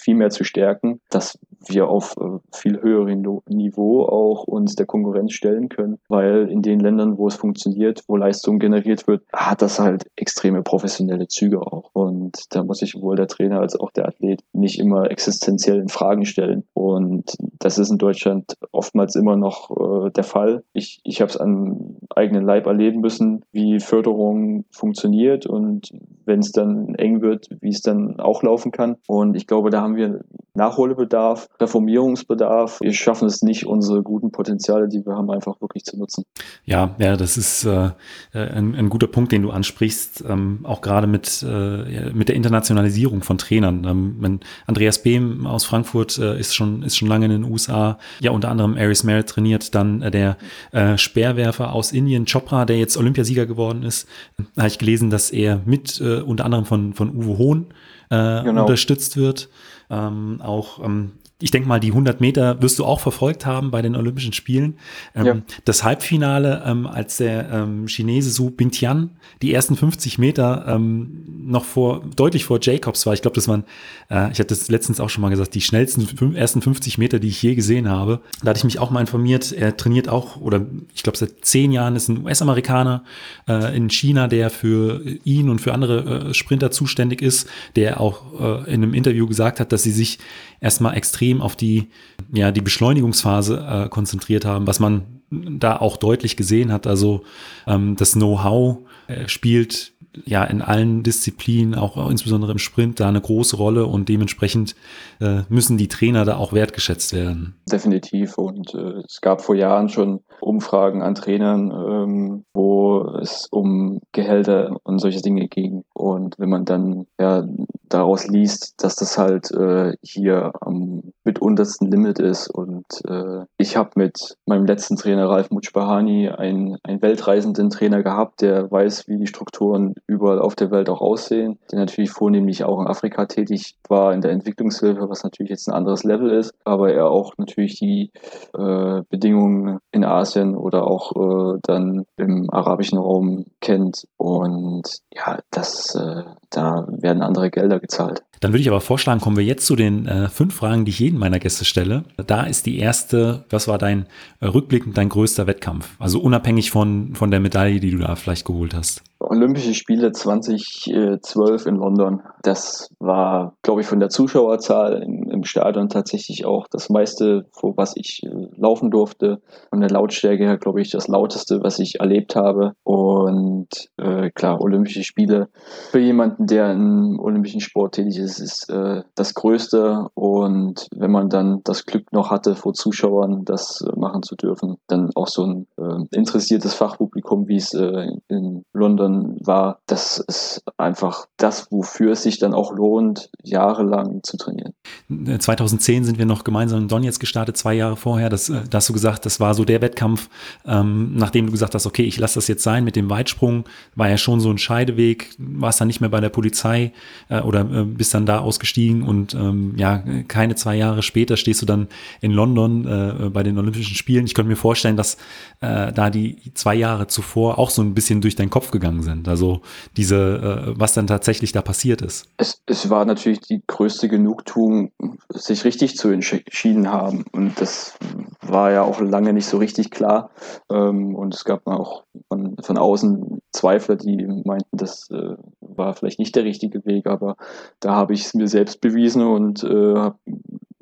viel mehr zu stärken, dass wir auf äh, viel höherem Niveau auch uns der Konkurrenz stellen können, weil in den Ländern, wo es funktioniert, wo Leistung generiert wird, hat das halt extreme professionelle Züge auch. Und da muss sich sowohl der Trainer als auch der Athlet nicht immer existenziell in Fragen stellen. Und das ist in Deutschland oftmals immer noch äh, der Fall. Ich, ich habe es an eigenen Leib erleben müssen, wie Förderung funktioniert und wenn es dann eng wird, wie es dann auch laufen kann. Und ich glaube, da haben wir Nachholbedarf, Reformierungsbedarf. Wir schaffen es nicht, unsere guten Potenziale, die wir haben, einfach wirklich zu nutzen. Ja, ja, das ist äh, ein, ein guter Punkt, den du ansprichst, ähm, auch gerade mit, äh, mit der Internationalisierung von Trainern. Ähm, Andreas Behm aus Frankfurt äh, ist schon ist schon lange in den USA, ja unter anderem Aris Merritt trainiert, dann äh, der äh, Speerwerfer aus Indien, Chopra, der jetzt Olympiasieger geworden ist. Da habe ich gelesen, dass er mit äh, unter anderem von von Uwe Hohn äh, genau. unterstützt wird. Ähm, auch ähm, ich denke mal, die 100 Meter wirst du auch verfolgt haben bei den Olympischen Spielen. Ähm, ja. Das Halbfinale, ähm, als der ähm, Chinese Su Bingtian die ersten 50 Meter ähm, noch vor, deutlich vor Jacobs war. Ich glaube, das waren, äh, ich hatte das letztens auch schon mal gesagt, die schnellsten ersten 50 Meter, die ich je gesehen habe. Da hatte ich mich auch mal informiert. Er trainiert auch, oder ich glaube, seit zehn Jahren ist ein US-Amerikaner äh, in China, der für ihn und für andere äh, Sprinter zuständig ist, der auch äh, in einem Interview gesagt hat, dass sie sich erstmal extrem auf die, ja, die Beschleunigungsphase äh, konzentriert haben, was man da auch deutlich gesehen hat. Also ähm, das Know-how äh, spielt ja in allen Disziplinen, auch insbesondere im Sprint, da eine große Rolle und dementsprechend äh, müssen die Trainer da auch wertgeschätzt werden. Definitiv. Und äh, es gab vor Jahren schon Umfragen an Trainern, ähm, wo es um Gehälter und solche Dinge ging. Und wenn man dann ja daraus liest, dass das halt äh, hier am mituntersten Limit ist. Und äh, ich habe mit meinem letzten Trainer Ralf Mutschbahani einen, einen weltreisenden Trainer gehabt, der weiß, wie die Strukturen überall auf der Welt auch aussehen, der natürlich vornehmlich auch in Afrika tätig war, in der Entwicklungshilfe, was natürlich jetzt ein anderes Level ist, aber er auch natürlich die äh, Bedingungen in Asien oder auch äh, dann im arabischen Raum kennt. Und ja, das, äh, da werden andere Gelder gezahlt. Dann würde ich aber vorschlagen, kommen wir jetzt zu den äh, fünf Fragen, die ich jedem meiner Gäste stelle. Da ist die erste, was war dein rückblickend dein größter Wettkampf? Also unabhängig von, von der Medaille, die du da vielleicht geholt hast. Olympische Spiele 2012 in London. Das war, glaube ich, von der Zuschauerzahl im, im, Stadion tatsächlich auch das meiste, vor was ich äh, laufen durfte. Von der Lautstärke her, glaube ich, das lauteste, was ich erlebt habe. Und äh, klar, Olympische Spiele für jemanden, der im olympischen Sport tätig ist, ist äh, das Größte. Und wenn man dann das Glück noch hatte, vor Zuschauern das äh, machen zu dürfen, dann auch so ein äh, interessiertes Fachpublikum, wie es äh, in London war, das ist einfach das, wofür es sich dann auch lohnt, jahrelang zu trainieren. 2010 äh, sind wir noch gemeinsam in Donetsk gestartet, zwei Jahre vorher. Das, äh, da hast du gesagt, das war so der Wettkampf, ähm, nachdem du gesagt hast, okay, ich lasse das jetzt sein mit dem Weitsprung, war ja schon so ein Scheideweg, warst dann nicht mehr bei der Polizei äh, oder äh, bist dann da ausgestiegen und ähm, ja, keine zwei Jahre später stehst du dann in London äh, bei den Olympischen Spielen. Ich könnte mir vorstellen, dass äh, da die zwei Jahre zuvor auch so ein bisschen durch deinen Kopf gegangen sind. Also diese, äh, was dann tatsächlich da passiert ist. Es, es war natürlich die größte Genugtuung, sich richtig zu entschieden haben. Und das war ja auch lange nicht so richtig klar. Ähm, und es gab auch von, von außen Zweifler, die meinten, das äh, war vielleicht nicht der richtige Weg, aber da habe ich es mir selbst bewiesen und äh, habe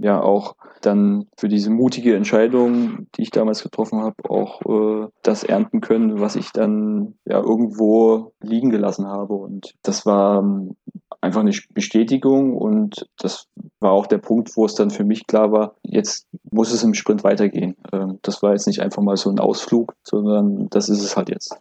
ja auch dann für diese mutige Entscheidung, die ich damals getroffen habe, auch äh, das ernten können, was ich dann ja irgendwo liegen gelassen habe. Und das war ähm, einfach eine Bestätigung und das war auch der Punkt, wo es dann für mich klar war, jetzt muss es im Sprint weitergehen. Ähm, das war jetzt nicht einfach mal so ein Ausflug, sondern das ist es halt jetzt.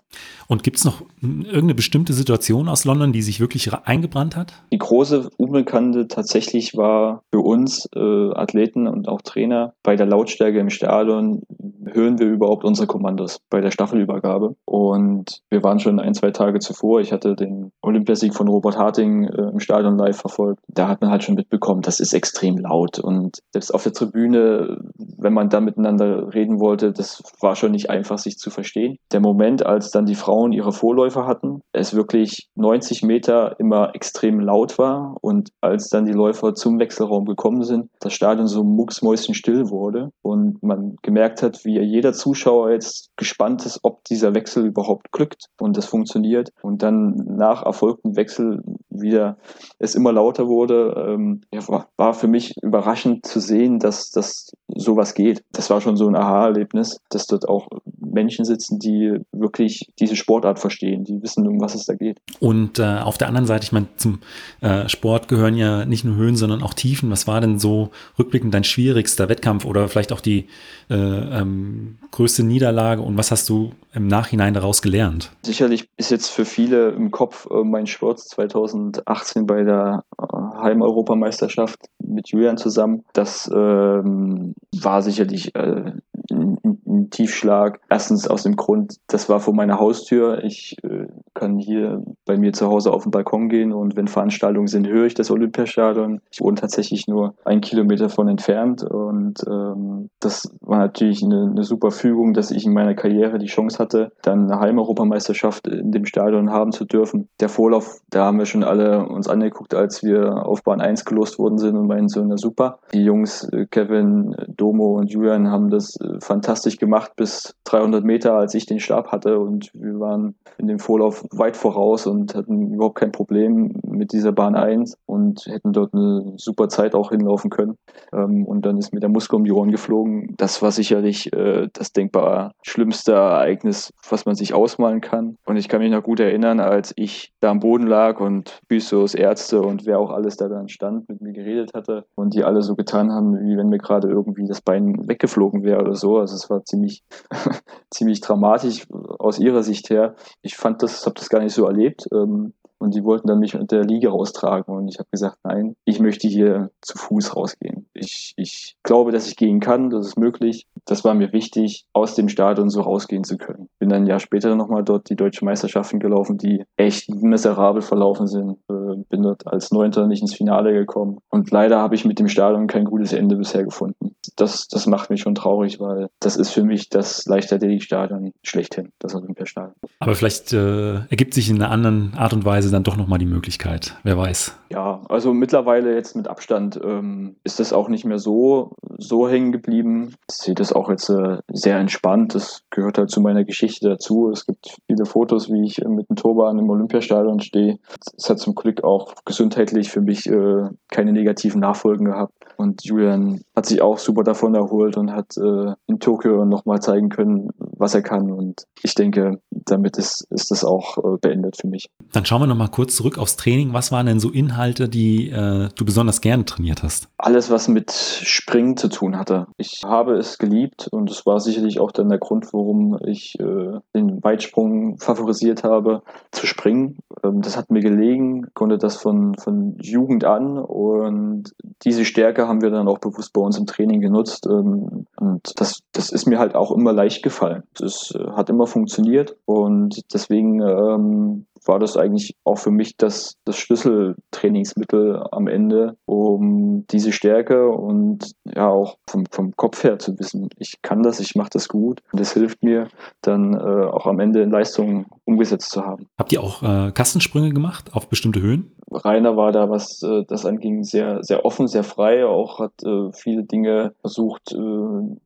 Und gibt es noch irgendeine bestimmte Situation aus London, die sich wirklich eingebrannt hat? Die große Unbekannte tatsächlich war für uns äh, Athleten und auch Trainer bei der Lautstärke im Stadion, hören wir überhaupt unsere Kommandos bei der Staffelübergabe. Und wir waren schon ein, zwei Tage zuvor. Ich hatte den Olympiasieg von Robert Harting äh, im Stadion live verfolgt. Da hat man halt schon mitbekommen, das ist extrem laut. Und selbst auf der Tribüne, wenn man da miteinander reden wollte, das war schon nicht einfach, sich zu verstehen. Der Moment, als dann die Frauen ihre Vorläufer hatten, es wirklich 90 Meter immer extrem laut war und als dann die Läufer zum Wechselraum gekommen sind, das Stadion so mucksmäuschenstill wurde und man gemerkt hat, wie jeder Zuschauer jetzt gespannt ist, ob dieser Wechsel überhaupt glückt und das funktioniert und dann nach erfolgtem Wechsel wieder es immer lauter wurde, ähm, ja, war, für mich überraschend zu sehen, dass das sowas geht. Das war schon so ein Aha-Erlebnis, dass dort auch Menschen sitzen, die wirklich diese Sportart verstehen, die wissen, um was es da geht. Und äh, auf der anderen Seite, ich meine, zum äh, Sport gehören ja nicht nur Höhen, sondern auch Tiefen. Was war denn so rückblickend dein schwierigster Wettkampf oder vielleicht auch die äh, ähm, größte Niederlage und was hast du im Nachhinein daraus gelernt? Sicherlich ist jetzt für viele im Kopf äh, mein Sport 2018 bei der äh, Heim-Europameisterschaft mit Julian zusammen. Das ähm, war sicherlich äh, ein, ein Tiefschlag. Erstens aus dem Grund, das war vor meiner Haustür. Ich äh, kann hier bei mir zu Hause auf den Balkon gehen und wenn Veranstaltungen sind, höre ich das Olympiastadion. Ich wohne tatsächlich nur einen Kilometer von entfernt und ähm, das war natürlich eine, eine super Fügung, dass ich in meiner Karriere die Chance hatte, dann eine Heimeuropameisterschaft in dem Stadion haben zu dürfen. Der Vorlauf, da haben wir schon alle uns angeguckt, als wir auf Bahn 1 gelost worden sind und meinen so, na super. Die Jungs äh, Kevin, Domo und Julian haben das äh, fantastisch gemacht bis 300 Meter, als ich den Stab hatte und wir waren in dem Vorlauf weit voraus und hatten überhaupt kein Problem mit dieser Bahn 1 und hätten dort eine super Zeit auch hinlaufen können. Ähm, und dann ist mir der Muskel um die Ohren geflogen. Das war sicherlich äh, das denkbar schlimmste Ereignis, was man sich ausmalen kann. Und ich kann mich noch gut erinnern, als ich da am Boden lag und Physios, Ärzte und wer auch alles da dann stand, mit mir geredet hatte und die alle so getan haben, wie wenn mir gerade irgendwie das Bein weggeflogen wäre oder so. Also es war ziemlich, ziemlich dramatisch aus ihrer Sicht her. Ich fand das, habe das gar nicht so erlebt. Ähm, und die wollten dann mich unter der Liege raustragen. Und ich habe gesagt, nein, ich möchte hier zu Fuß rausgehen. Ich, ich glaube, dass ich gehen kann, das ist möglich. Das war mir wichtig, aus dem Stadion so rausgehen zu können. Bin dann ein Jahr später nochmal dort die deutschen Meisterschaften gelaufen, die echt miserabel verlaufen sind. Äh, bin dort als Neunter nicht ins Finale gekommen. Und leider habe ich mit dem Stadion kein gutes Ende bisher gefunden. Das, das macht mich schon traurig, weil das ist für mich das Leichtathletikstadion schlechthin, das Olympiastadion. Aber vielleicht äh, ergibt sich in einer anderen Art und Weise dann doch nochmal die Möglichkeit. Wer weiß. Ja, also mittlerweile jetzt mit Abstand ähm, ist das auch nicht mehr so, so hängen geblieben. Ich sehe das auch jetzt äh, sehr entspannt. Das gehört halt zu meiner Geschichte dazu. Es gibt viele Fotos, wie ich mit dem Turban im Olympiastadion stehe. Es hat zum Glück auch gesundheitlich für mich äh, keine negativen Nachfolgen gehabt. Und Julian hat sich auch super davon erholt und hat äh, in Tokio nochmal zeigen können, was er kann. Und ich denke, damit ist, ist das auch äh, beendet für mich. Dann schauen wir nochmal kurz zurück aufs Training. Was waren denn so Inhalte, die äh, du besonders gerne trainiert hast? Alles, was mit Springen zu tun hatte. Ich habe es geliebt und es war sicherlich auch dann der Grund, warum ich äh, den Weitsprung favorisiert habe, zu springen. Ähm, das hat mir gelegen, konnte das von, von Jugend an und diese Stärke haben wir dann auch bewusst bei uns im Training genutzt. Ähm, und das, das ist mir halt auch immer leicht gefallen. Das äh, hat immer funktioniert und deswegen ähm, war das eigentlich auch für mich das, das Schlüsseltrainingsmittel am Ende, um diese Stärke und ja auch vom, vom Kopf her zu wissen, ich kann das, ich mache das gut und es hilft mir dann äh, auch am Ende in Leistungen umgesetzt zu haben. Habt ihr auch äh, Kastensprünge gemacht auf bestimmte Höhen? Rainer war da, was äh, das anging, sehr, sehr offen, sehr frei, auch hat äh, viele Dinge versucht, äh,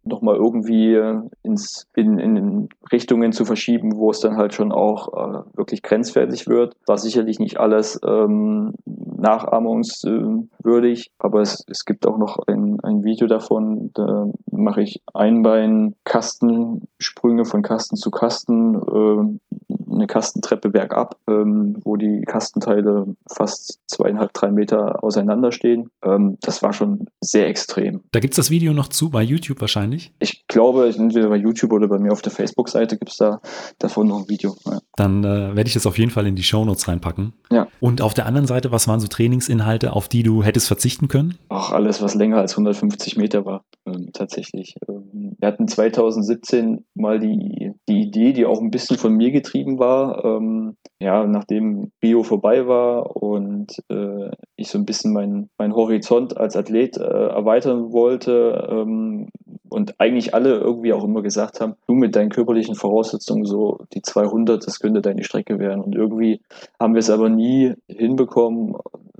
nochmal irgendwie ins, in, in Richtungen zu verschieben, wo es dann halt schon auch äh, wirklich grenzwertig wird. War sicherlich nicht alles ähm, nachahmungswürdig, aber es, es gibt auch noch ein, ein Video davon, da mache ich Einbein-Kastensprünge von Kasten zu Kasten, äh, eine Kastentreppe bergab, ähm, wo die Kastenteile fast zweieinhalb, drei Meter auseinanderstehen. Ähm, das war schon sehr extrem. Da gibt es das Video noch zu, bei YouTube wahrscheinlich? Ich glaube, entweder bei YouTube oder bei mir auf der Facebook-Seite gibt es da davon noch ein Video. Ja. Dann äh, werde ich das auf jeden Fall in die Shownotes reinpacken. Ja. Und auf der anderen Seite, was waren so Trainingsinhalte, auf die du hättest verzichten können? Auch alles, was länger als 150 Meter war, ähm, tatsächlich. Ähm, wir hatten 2017 mal die, die Idee, die auch ein bisschen von mir getrieben war, ähm, ja, nachdem Rio vorbei war und äh, ich so ein bisschen meinen mein Horizont als Athlet äh, erweitern wollte ähm, und eigentlich alle irgendwie auch immer gesagt haben, du mit deinen körperlichen Voraussetzungen so die 200, das könnte deine Strecke werden. Und irgendwie haben wir es aber nie hinbekommen,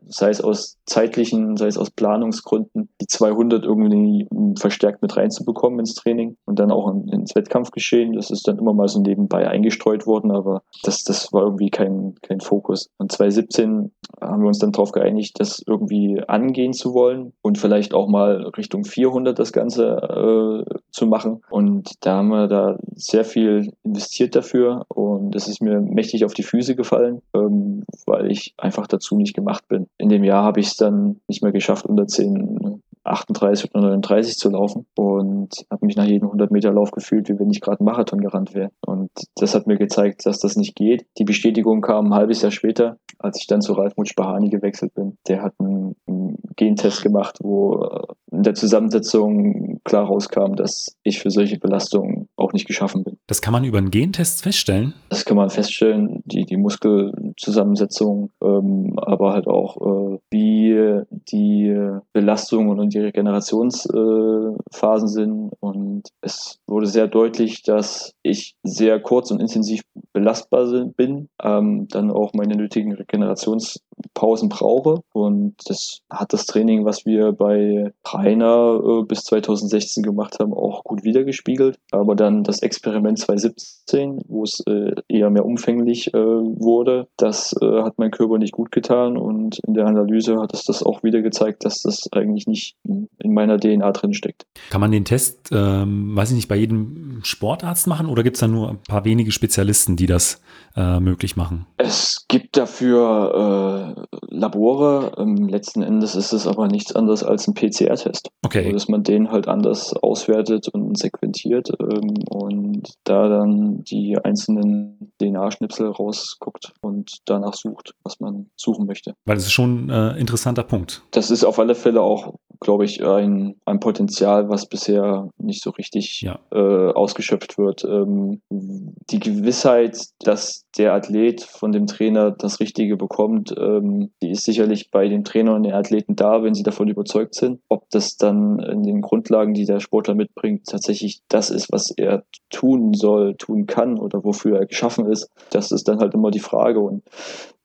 sei es aus zeitlichen, sei es aus Planungsgründen, die 200 irgendwie verstärkt mit reinzubekommen ins Training und dann auch ins Wettkampfgeschehen. Das ist dann immer mal so nebenbei eingestreut worden, aber das, das war irgendwie kein, kein Fokus. Und 2017 haben wir uns dann darauf geeinigt, das irgendwie angehen zu wollen und vielleicht auch mal Richtung 400 das Ganze äh, zu machen. Und da haben wir da sehr viel investiert dafür und es ist mir mächtig auf die Füße gefallen, ähm, weil ich einfach dazu nicht gemacht bin in dem Jahr habe ich es dann nicht mehr geschafft, unter 10, 38 oder 39 zu laufen und habe mich nach jedem 100 Meter Lauf gefühlt, wie wenn ich gerade einen Marathon gerannt wäre. Und das hat mir gezeigt, dass das nicht geht. Die Bestätigung kam ein halbes Jahr später, als ich dann zu Ralf Mutsch-Bahani gewechselt bin. Der hat einen, einen Gentest gemacht, wo äh, in der Zusammensetzung klar rauskam, dass ich für solche Belastungen auch nicht geschaffen bin. Das kann man über einen Gentest feststellen? Das kann man feststellen, die, die Muskelzusammensetzung, ähm, aber halt auch, äh, wie die Belastungen und die Regenerationsphasen äh, sind. Und es wurde sehr deutlich, dass ich sehr kurz und intensiv belastbar bin, ähm, dann auch meine nötigen Regenerations Pausen brauche. Und das hat das Training, was wir bei Rainer äh, bis 2016 gemacht haben, auch gut wiedergespiegelt. Aber dann das Experiment 2017, wo es äh, eher mehr umfänglich äh, wurde, das äh, hat mein Körper nicht gut getan. Und in der Analyse hat es das auch wieder gezeigt, dass das eigentlich nicht in meiner DNA drin steckt. Kann man den Test, ähm, weiß ich nicht, bei jedem Sportarzt machen oder gibt es da nur ein paar wenige Spezialisten, die das äh, möglich machen? Es gibt dafür äh, Labore. Ähm, letzten Endes ist es aber nichts anderes als ein PCR-Test. Okay. dass man den halt anders auswertet und sequentiert ähm, und da dann die einzelnen DNA-Schnipsel rausguckt und danach sucht, was man suchen möchte. Weil das ist schon ein äh, interessanter Punkt. Das ist auf alle Fälle auch glaube ich, ein, ein Potenzial, was bisher nicht so richtig ja. äh, ausgeschöpft wird. Ähm, die Gewissheit, dass der Athlet von dem Trainer das Richtige bekommt, ähm, die ist sicherlich bei dem Trainer und den Athleten da, wenn sie davon überzeugt sind. Ob das dann in den Grundlagen, die der Sportler mitbringt, tatsächlich das ist, was er tun soll, tun kann oder wofür er geschaffen ist, das ist dann halt immer die Frage. Und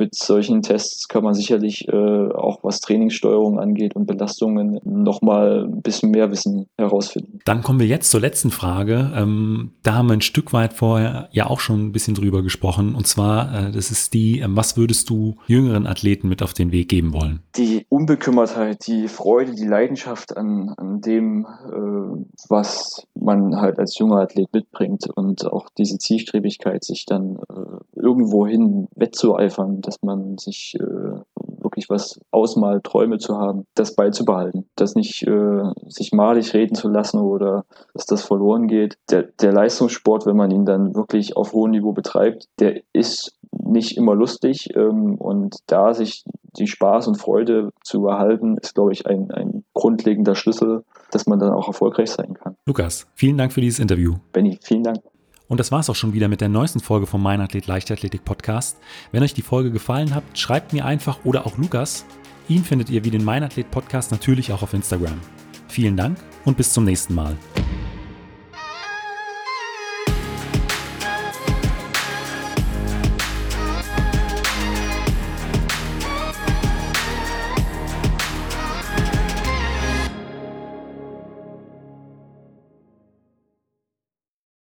mit solchen Tests kann man sicherlich äh, auch was Trainingssteuerung angeht und Belastungen nochmal ein bisschen mehr Wissen herausfinden. Dann kommen wir jetzt zur letzten Frage. Ähm, da haben wir ein Stück weit vorher ja auch schon ein bisschen drüber gesprochen. Und zwar, äh, das ist die, äh, was würdest du jüngeren Athleten mit auf den Weg geben wollen? Die Unbekümmertheit, die Freude, die Leidenschaft an, an dem, äh, was man halt als junger Athlet mitbringt und auch diese Zielstrebigkeit, sich dann äh, irgendwohin wettzueifern, dass man sich äh, wirklich was ausmalt, Träume zu haben, das beizubehalten, das nicht äh, sich malig reden zu lassen oder dass das verloren geht. Der, der Leistungssport, wenn man ihn dann wirklich auf hohem Niveau betreibt, der ist nicht immer lustig ähm, und da sich die Spaß und Freude zu erhalten, ist, glaube ich, ein, ein grundlegender Schlüssel, dass man dann auch erfolgreich sein kann. Lukas, vielen Dank für dieses Interview. Benny, vielen Dank. Und das war es auch schon wieder mit der neuesten Folge vom Mein Athlet Leichtathletik Podcast. Wenn euch die Folge gefallen hat, schreibt mir einfach oder auch Lukas. Ihn findet ihr wie den Mein Athlet Podcast natürlich auch auf Instagram. Vielen Dank und bis zum nächsten Mal.